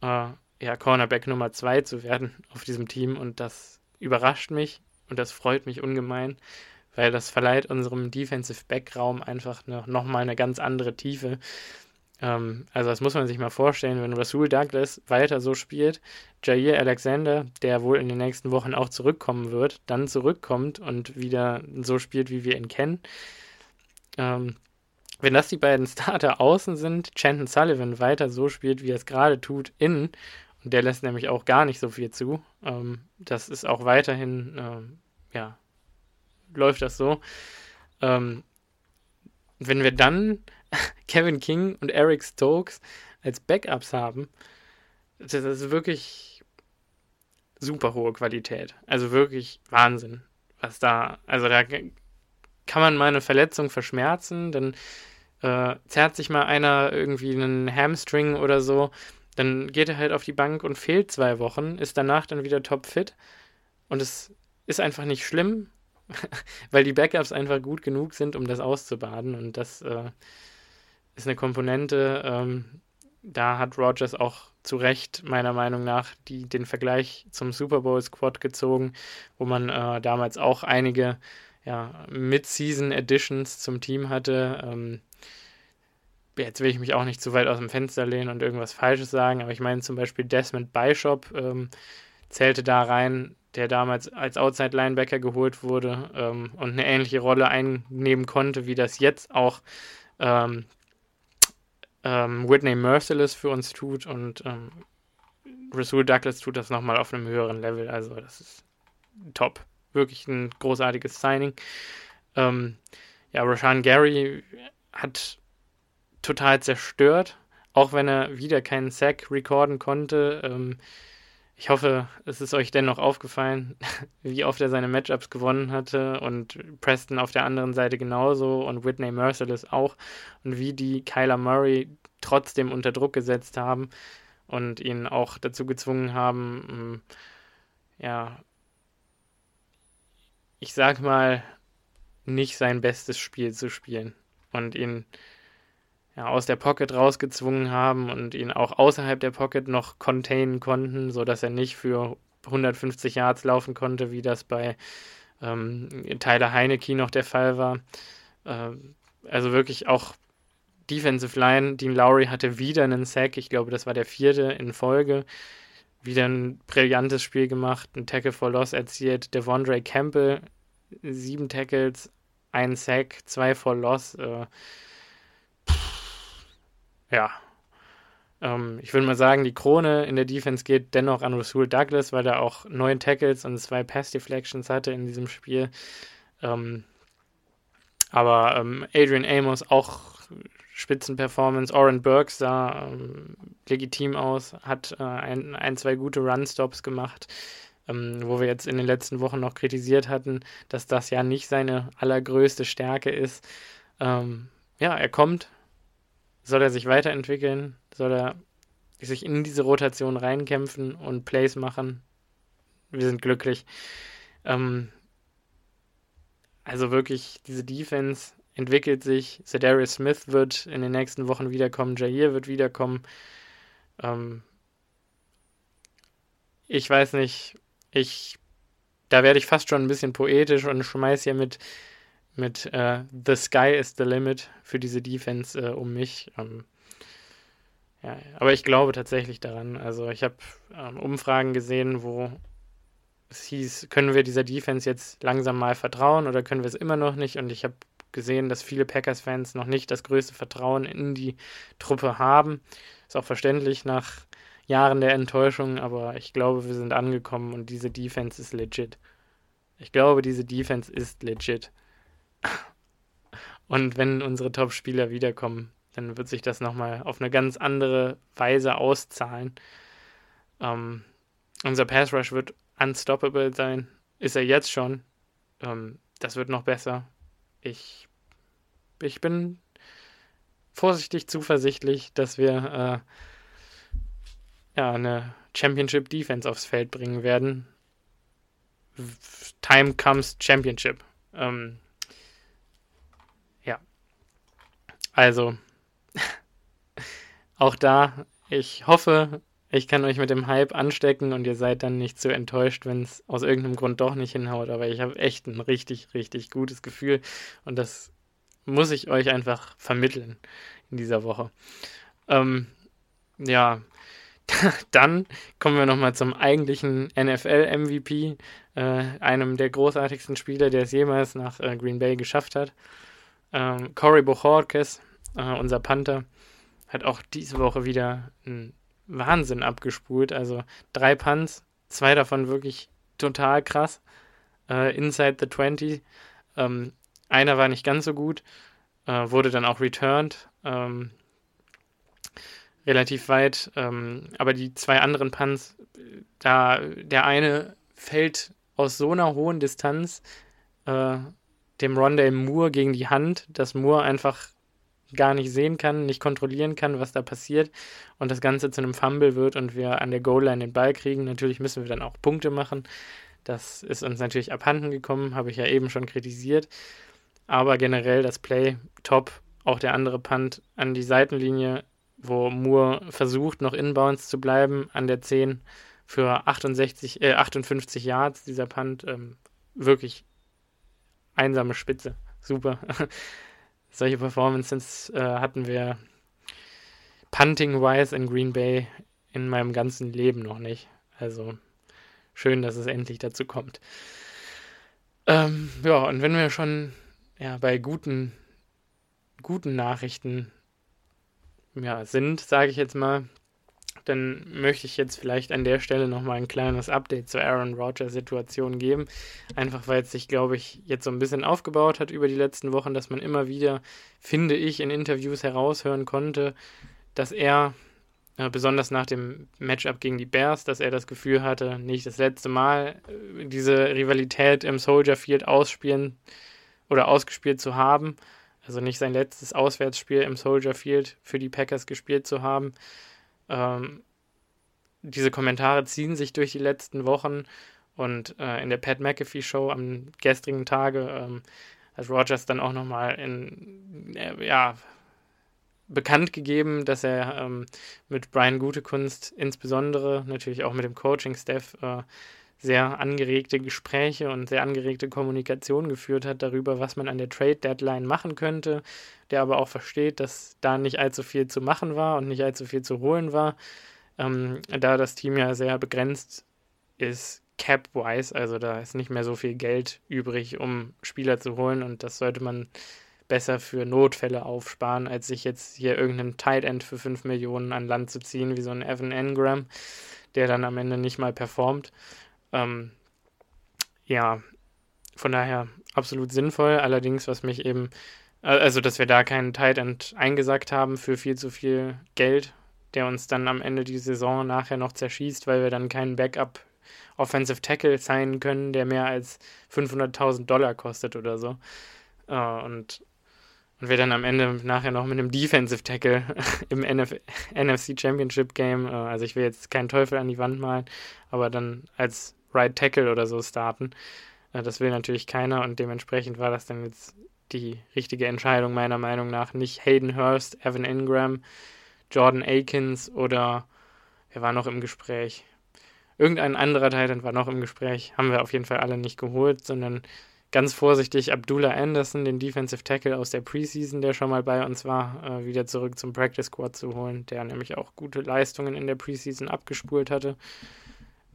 Speaker 1: äh, ja, Cornerback Nummer 2 zu werden auf diesem Team und das überrascht mich und das freut mich ungemein, weil das verleiht unserem Defensive Back Raum einfach ne, nochmal eine ganz andere Tiefe. Ähm, also das muss man sich mal vorstellen, wenn Rasul Douglas weiter so spielt, Jair Alexander, der wohl in den nächsten Wochen auch zurückkommen wird, dann zurückkommt und wieder so spielt, wie wir ihn kennen. Ähm, wenn das die beiden Starter außen sind, Chanton Sullivan weiter so spielt, wie er es gerade tut, innen, und der lässt nämlich auch gar nicht so viel zu, ähm, das ist auch weiterhin, ähm, ja, läuft das so. Ähm, wenn wir dann Kevin King und Eric Stokes als Backups haben, das ist wirklich super hohe Qualität. Also wirklich Wahnsinn, was da, also da kann man mal eine Verletzung verschmerzen, dann äh, zerrt sich mal einer irgendwie einen Hamstring oder so, dann geht er halt auf die Bank und fehlt zwei Wochen, ist danach dann wieder topfit und es ist einfach nicht schlimm, weil die Backups einfach gut genug sind, um das auszubaden und das äh, ist eine Komponente, ähm, da hat Rogers auch zu Recht meiner Meinung nach die, den Vergleich zum Super Bowl Squad gezogen, wo man äh, damals auch einige ja, Mid-Season Editions zum Team hatte. Ähm, jetzt will ich mich auch nicht zu weit aus dem Fenster lehnen und irgendwas Falsches sagen, aber ich meine zum Beispiel Desmond Bishop ähm, zählte da rein, der damals als Outside Linebacker geholt wurde ähm, und eine ähnliche Rolle einnehmen konnte, wie das jetzt auch ähm, ähm, Whitney Merciless für uns tut und ähm, Rasul Douglas tut das nochmal auf einem höheren Level. Also das ist top. Wirklich ein großartiges Signing. Ähm, ja, Rashan Gary hat total zerstört, auch wenn er wieder keinen Sack recorden konnte. Ähm, ich hoffe, es ist euch dennoch aufgefallen, wie oft er seine Matchups gewonnen hatte und Preston auf der anderen Seite genauso und Whitney Merciless auch und wie die Kyler Murray trotzdem unter Druck gesetzt haben und ihn auch dazu gezwungen haben, ähm, ja, ich sag mal, nicht sein bestes Spiel zu spielen und ihn ja, aus der Pocket rausgezwungen haben und ihn auch außerhalb der Pocket noch containen konnten, sodass er nicht für 150 Yards laufen konnte, wie das bei ähm, Tyler Heineke noch der Fall war. Äh, also wirklich auch Defensive Line. Dean Lowry hatte wieder einen Sack. Ich glaube, das war der vierte in Folge. Wieder ein brillantes Spiel gemacht, ein Tackle for Loss erzielt. Devondre Campbell, sieben Tackles, ein Sack, zwei for Loss. Äh, ja. Ähm, ich würde mal sagen, die Krone in der Defense geht dennoch an Rasul Douglas, weil er auch neun Tackles und zwei Pass-Deflections hatte in diesem Spiel. Ähm, aber ähm, Adrian Amos auch Spitzenperformance. Oren Burks sah ähm, legitim aus, hat äh, ein, ein, zwei gute Run-Stops gemacht, ähm, wo wir jetzt in den letzten Wochen noch kritisiert hatten, dass das ja nicht seine allergrößte Stärke ist. Ähm, ja, er kommt, soll er sich weiterentwickeln? Soll er sich in diese Rotation reinkämpfen und Plays machen? Wir sind glücklich. Ähm, also wirklich, diese Defense entwickelt sich. Zedarius Smith wird in den nächsten Wochen wiederkommen. Jair wird wiederkommen. Ähm, ich weiß nicht, ich, da werde ich fast schon ein bisschen poetisch und schmeiß hier mit mit äh, The Sky is the Limit für diese Defense äh, um mich. Ähm, Ja, aber ich glaube tatsächlich daran. Also ich habe ähm, Umfragen gesehen, wo es hieß, können wir dieser Defense jetzt langsam mal vertrauen oder können wir es immer noch nicht? Und ich habe gesehen, dass viele Packers-Fans noch nicht das größte Vertrauen in die Truppe haben. Ist auch verständlich nach Jahren der Enttäuschung, aber ich glaube, wir sind angekommen und diese Defense ist legit. Ich glaube, diese Defense ist legit. Und wenn unsere Top-Spieler wiederkommen, dann wird sich das nochmal auf eine ganz andere Weise auszahlen. Ähm, unser Pass Rush wird unstoppable sein. Ist er jetzt schon. Ähm, das wird noch besser. Ich, ich bin vorsichtig zuversichtlich, dass wir äh, ja, eine Championship Defense aufs Feld bringen werden. Time comes Championship. Ähm, ja. Also, auch da, ich hoffe, ich kann euch mit dem Hype anstecken und ihr seid dann nicht so enttäuscht, wenn es aus irgendeinem Grund doch nicht hinhaut. Aber ich habe echt ein richtig, richtig gutes Gefühl und das muss ich euch einfach vermitteln in dieser Woche. Ähm, ja, dann kommen wir nochmal zum eigentlichen NFL-MVP, äh, einem der großartigsten Spieler, der es jemals nach äh, Green Bay geschafft hat. Ähm, Corey Bochorkes, äh, unser Panther, hat auch diese Woche wieder einen Wahnsinn abgespult. Also drei Punts, zwei davon wirklich total krass. Äh, inside the 20. Ähm, einer war nicht ganz so gut, äh, wurde dann auch returned. Ähm, relativ weit. Ähm, aber die zwei anderen Punts, da der eine fällt aus so einer hohen Distanz äh, dem Rondale Moore gegen die Hand, dass Moore einfach gar nicht sehen kann, nicht kontrollieren kann, was da passiert und das Ganze zu einem Fumble wird und wir an der Goal-Line den Ball kriegen. Natürlich müssen wir dann auch Punkte machen. Das ist uns natürlich abhanden gekommen, habe ich ja eben schon kritisiert. Aber generell das Play top. Auch der andere Punt an die Seitenlinie, wo Moore versucht, noch inbounds zu bleiben an der 10 für 68, äh, 58 Yards. Dieser Punt ähm, wirklich einsame Spitze. Super. solche Performances äh, hatten wir punting-wise in Green Bay in meinem ganzen Leben noch nicht. Also schön, dass es endlich dazu kommt. Ähm, ja, und wenn wir schon ja, bei guten, guten Nachrichten ja, sind, sage ich jetzt mal, dann möchte ich jetzt vielleicht an der Stelle nochmal ein kleines Update zur Aaron Rodgers Situation geben. Einfach weil es sich, glaube ich, jetzt so ein bisschen aufgebaut hat über die letzten Wochen, dass man immer wieder, finde ich, in Interviews heraushören konnte, dass er, äh, besonders nach dem Matchup gegen die Bears, dass er das Gefühl hatte, nicht das letzte Mal äh, diese Rivalität im Soldier Field ausspielen oder ausgespielt zu haben. Also nicht sein letztes Auswärtsspiel im Soldier Field für die Packers gespielt zu haben. Ähm, diese Kommentare ziehen sich durch die letzten Wochen und äh, in der Pat McAfee Show am gestrigen Tage ähm, hat Rogers dann auch nochmal in, äh, ja, bekannt gegeben, dass er ähm, mit Brian Gutekunst insbesondere natürlich auch mit dem Coaching-Staff äh, sehr angeregte Gespräche und sehr angeregte Kommunikation geführt hat darüber, was man an der Trade-Deadline machen könnte, der aber auch versteht, dass da nicht allzu viel zu machen war und nicht allzu viel zu holen war, ähm, da das Team ja sehr begrenzt ist, cap-wise, also da ist nicht mehr so viel Geld übrig, um Spieler zu holen und das sollte man besser für Notfälle aufsparen, als sich jetzt hier irgendeinen Tight End für 5 Millionen an Land zu ziehen, wie so ein Evan Engram, der dann am Ende nicht mal performt. Ähm, ja, von daher absolut sinnvoll. Allerdings, was mich eben, also dass wir da keinen Tight End eingesackt haben für viel zu viel Geld, der uns dann am Ende die Saison nachher noch zerschießt, weil wir dann keinen Backup Offensive Tackle sein können, der mehr als 500.000 Dollar kostet oder so. Äh, und, und wir dann am Ende nachher noch mit einem Defensive Tackle im NF NFC Championship Game, äh, also ich will jetzt keinen Teufel an die Wand malen, aber dann als Right Tackle oder so starten. Äh, das will natürlich keiner und dementsprechend war das dann jetzt die richtige Entscheidung meiner Meinung nach. Nicht Hayden Hurst, Evan Ingram, Jordan Akins oder wer war noch im Gespräch? Irgendein anderer Titan war noch im Gespräch. Haben wir auf jeden Fall alle nicht geholt, sondern ganz vorsichtig Abdullah Anderson, den Defensive Tackle aus der Preseason, der schon mal bei uns war, äh, wieder zurück zum Practice Squad zu holen, der nämlich auch gute Leistungen in der Preseason abgespult hatte.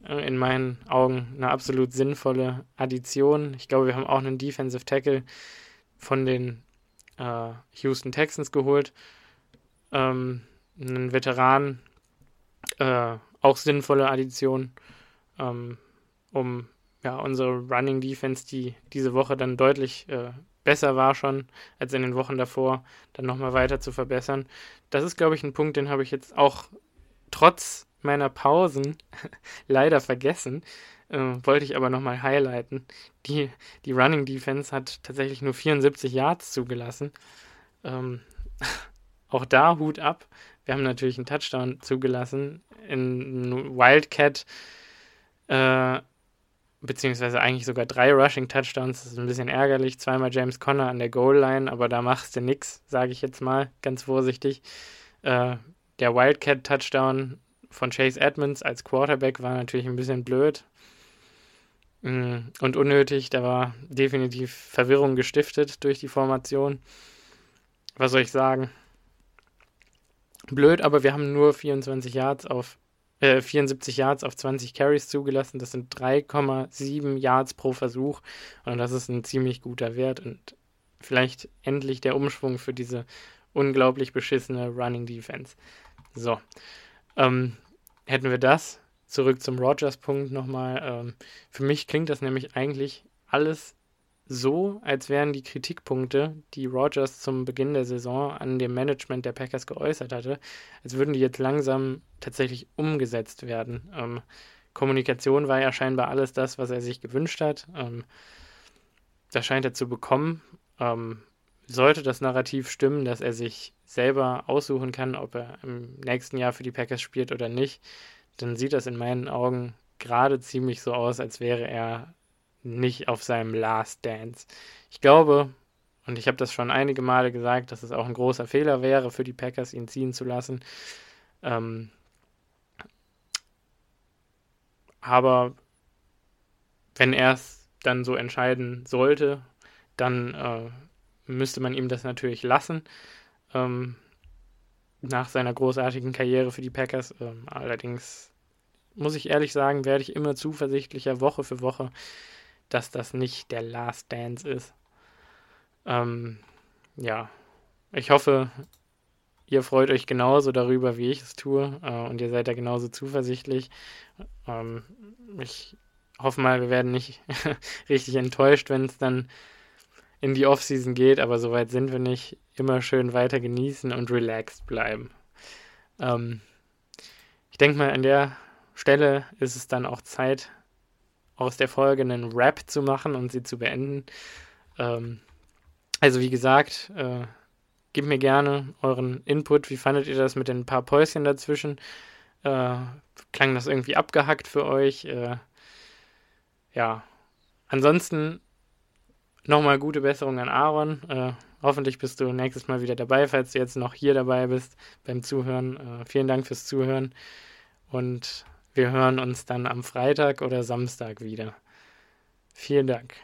Speaker 1: Äh, in meinen Augen eine absolut sinnvolle Addition. Ich glaube, wir haben auch einen Defensive Tackle von den äh, Houston Texans geholt. Ähm, einen Veteran, äh, auch sinnvolle Addition, ähm, um ja, unsere Running Defense, die diese Woche dann deutlich äh, besser war schon als in den Wochen davor, dann nochmal weiter zu verbessern. Das ist, glaube ich, ein Punkt, den habe ich jetzt auch trotz meiner Pausen leider vergessen. Äh, wollte ich aber nochmal highlighten. Die, die Running Defense hat tatsächlich nur 74 Yards zugelassen. Ähm, auch da Hut ab. Wir haben natürlich einen Touchdown zugelassen. In Wildcat äh, beziehungsweise eigentlich sogar drei Rushing Touchdowns. Das ist ein bisschen ärgerlich. Zweimal James Conner an der Goal Line, aber da machst du nix, sage ich jetzt mal, ganz vorsichtig. Äh, der Wildcat Touchdown von Chase Edmonds als Quarterback war natürlich ein bisschen blöd mm, und unnötig. Da war definitiv Verwirrung gestiftet durch die Formation. Was soll ich sagen? Blöd, aber wir haben nur 24 Yards auf 74 äh, Yards auf 20 Carries zugelassen. Das sind 3,7 Yards pro Versuch. Und das ist ein ziemlich guter Wert und vielleicht endlich der Umschwung für diese unglaublich beschissene Running Defense. So. Ähm, hätten wir das. Zurück zum Rogers-Punkt nochmal. Ähm, für mich klingt das nämlich eigentlich alles so, als wären die Kritikpunkte, die Rogers zum Beginn der Saison an dem Management der Packers geäußert hatte, als würden die jetzt langsam tatsächlich umgesetzt werden. Ähm, Kommunikation war ja scheinbar alles das, was er sich gewünscht hat. Ähm, das scheint er zu bekommen. Ähm, sollte das Narrativ stimmen, dass er sich selber aussuchen kann, ob er im nächsten Jahr für die Packers spielt oder nicht, dann sieht das in meinen Augen gerade ziemlich so aus, als wäre er nicht auf seinem Last Dance. Ich glaube, und ich habe das schon einige Male gesagt, dass es auch ein großer Fehler wäre für die Packers, ihn ziehen zu lassen. Ähm, aber wenn er es dann so entscheiden sollte, dann äh, müsste man ihm das natürlich lassen. Ähm, nach seiner großartigen Karriere für die Packers. Ähm, allerdings muss ich ehrlich sagen, werde ich immer zuversichtlicher Woche für Woche, dass das nicht der Last Dance ist. Ähm, ja, ich hoffe, ihr freut euch genauso darüber, wie ich es tue äh, und ihr seid da genauso zuversichtlich. Ähm, ich hoffe mal, wir werden nicht richtig enttäuscht, wenn es dann in die Offseason geht, aber soweit sind wir nicht. Immer schön weiter genießen und relaxed bleiben. Ähm, ich denke mal, an der Stelle ist es dann auch Zeit, aus der Folge einen Rap zu machen und sie zu beenden. Ähm, also wie gesagt, äh, gebt mir gerne euren Input. Wie fandet ihr das mit den paar Päuschen dazwischen? Äh, klang das irgendwie abgehackt für euch? Äh, ja, ansonsten nochmal gute Besserung an Aaron. Äh, hoffentlich bist du nächstes Mal wieder dabei, falls du jetzt noch hier dabei bist beim Zuhören. Äh, vielen Dank fürs Zuhören und wir hören uns dann am Freitag oder Samstag wieder. Vielen Dank.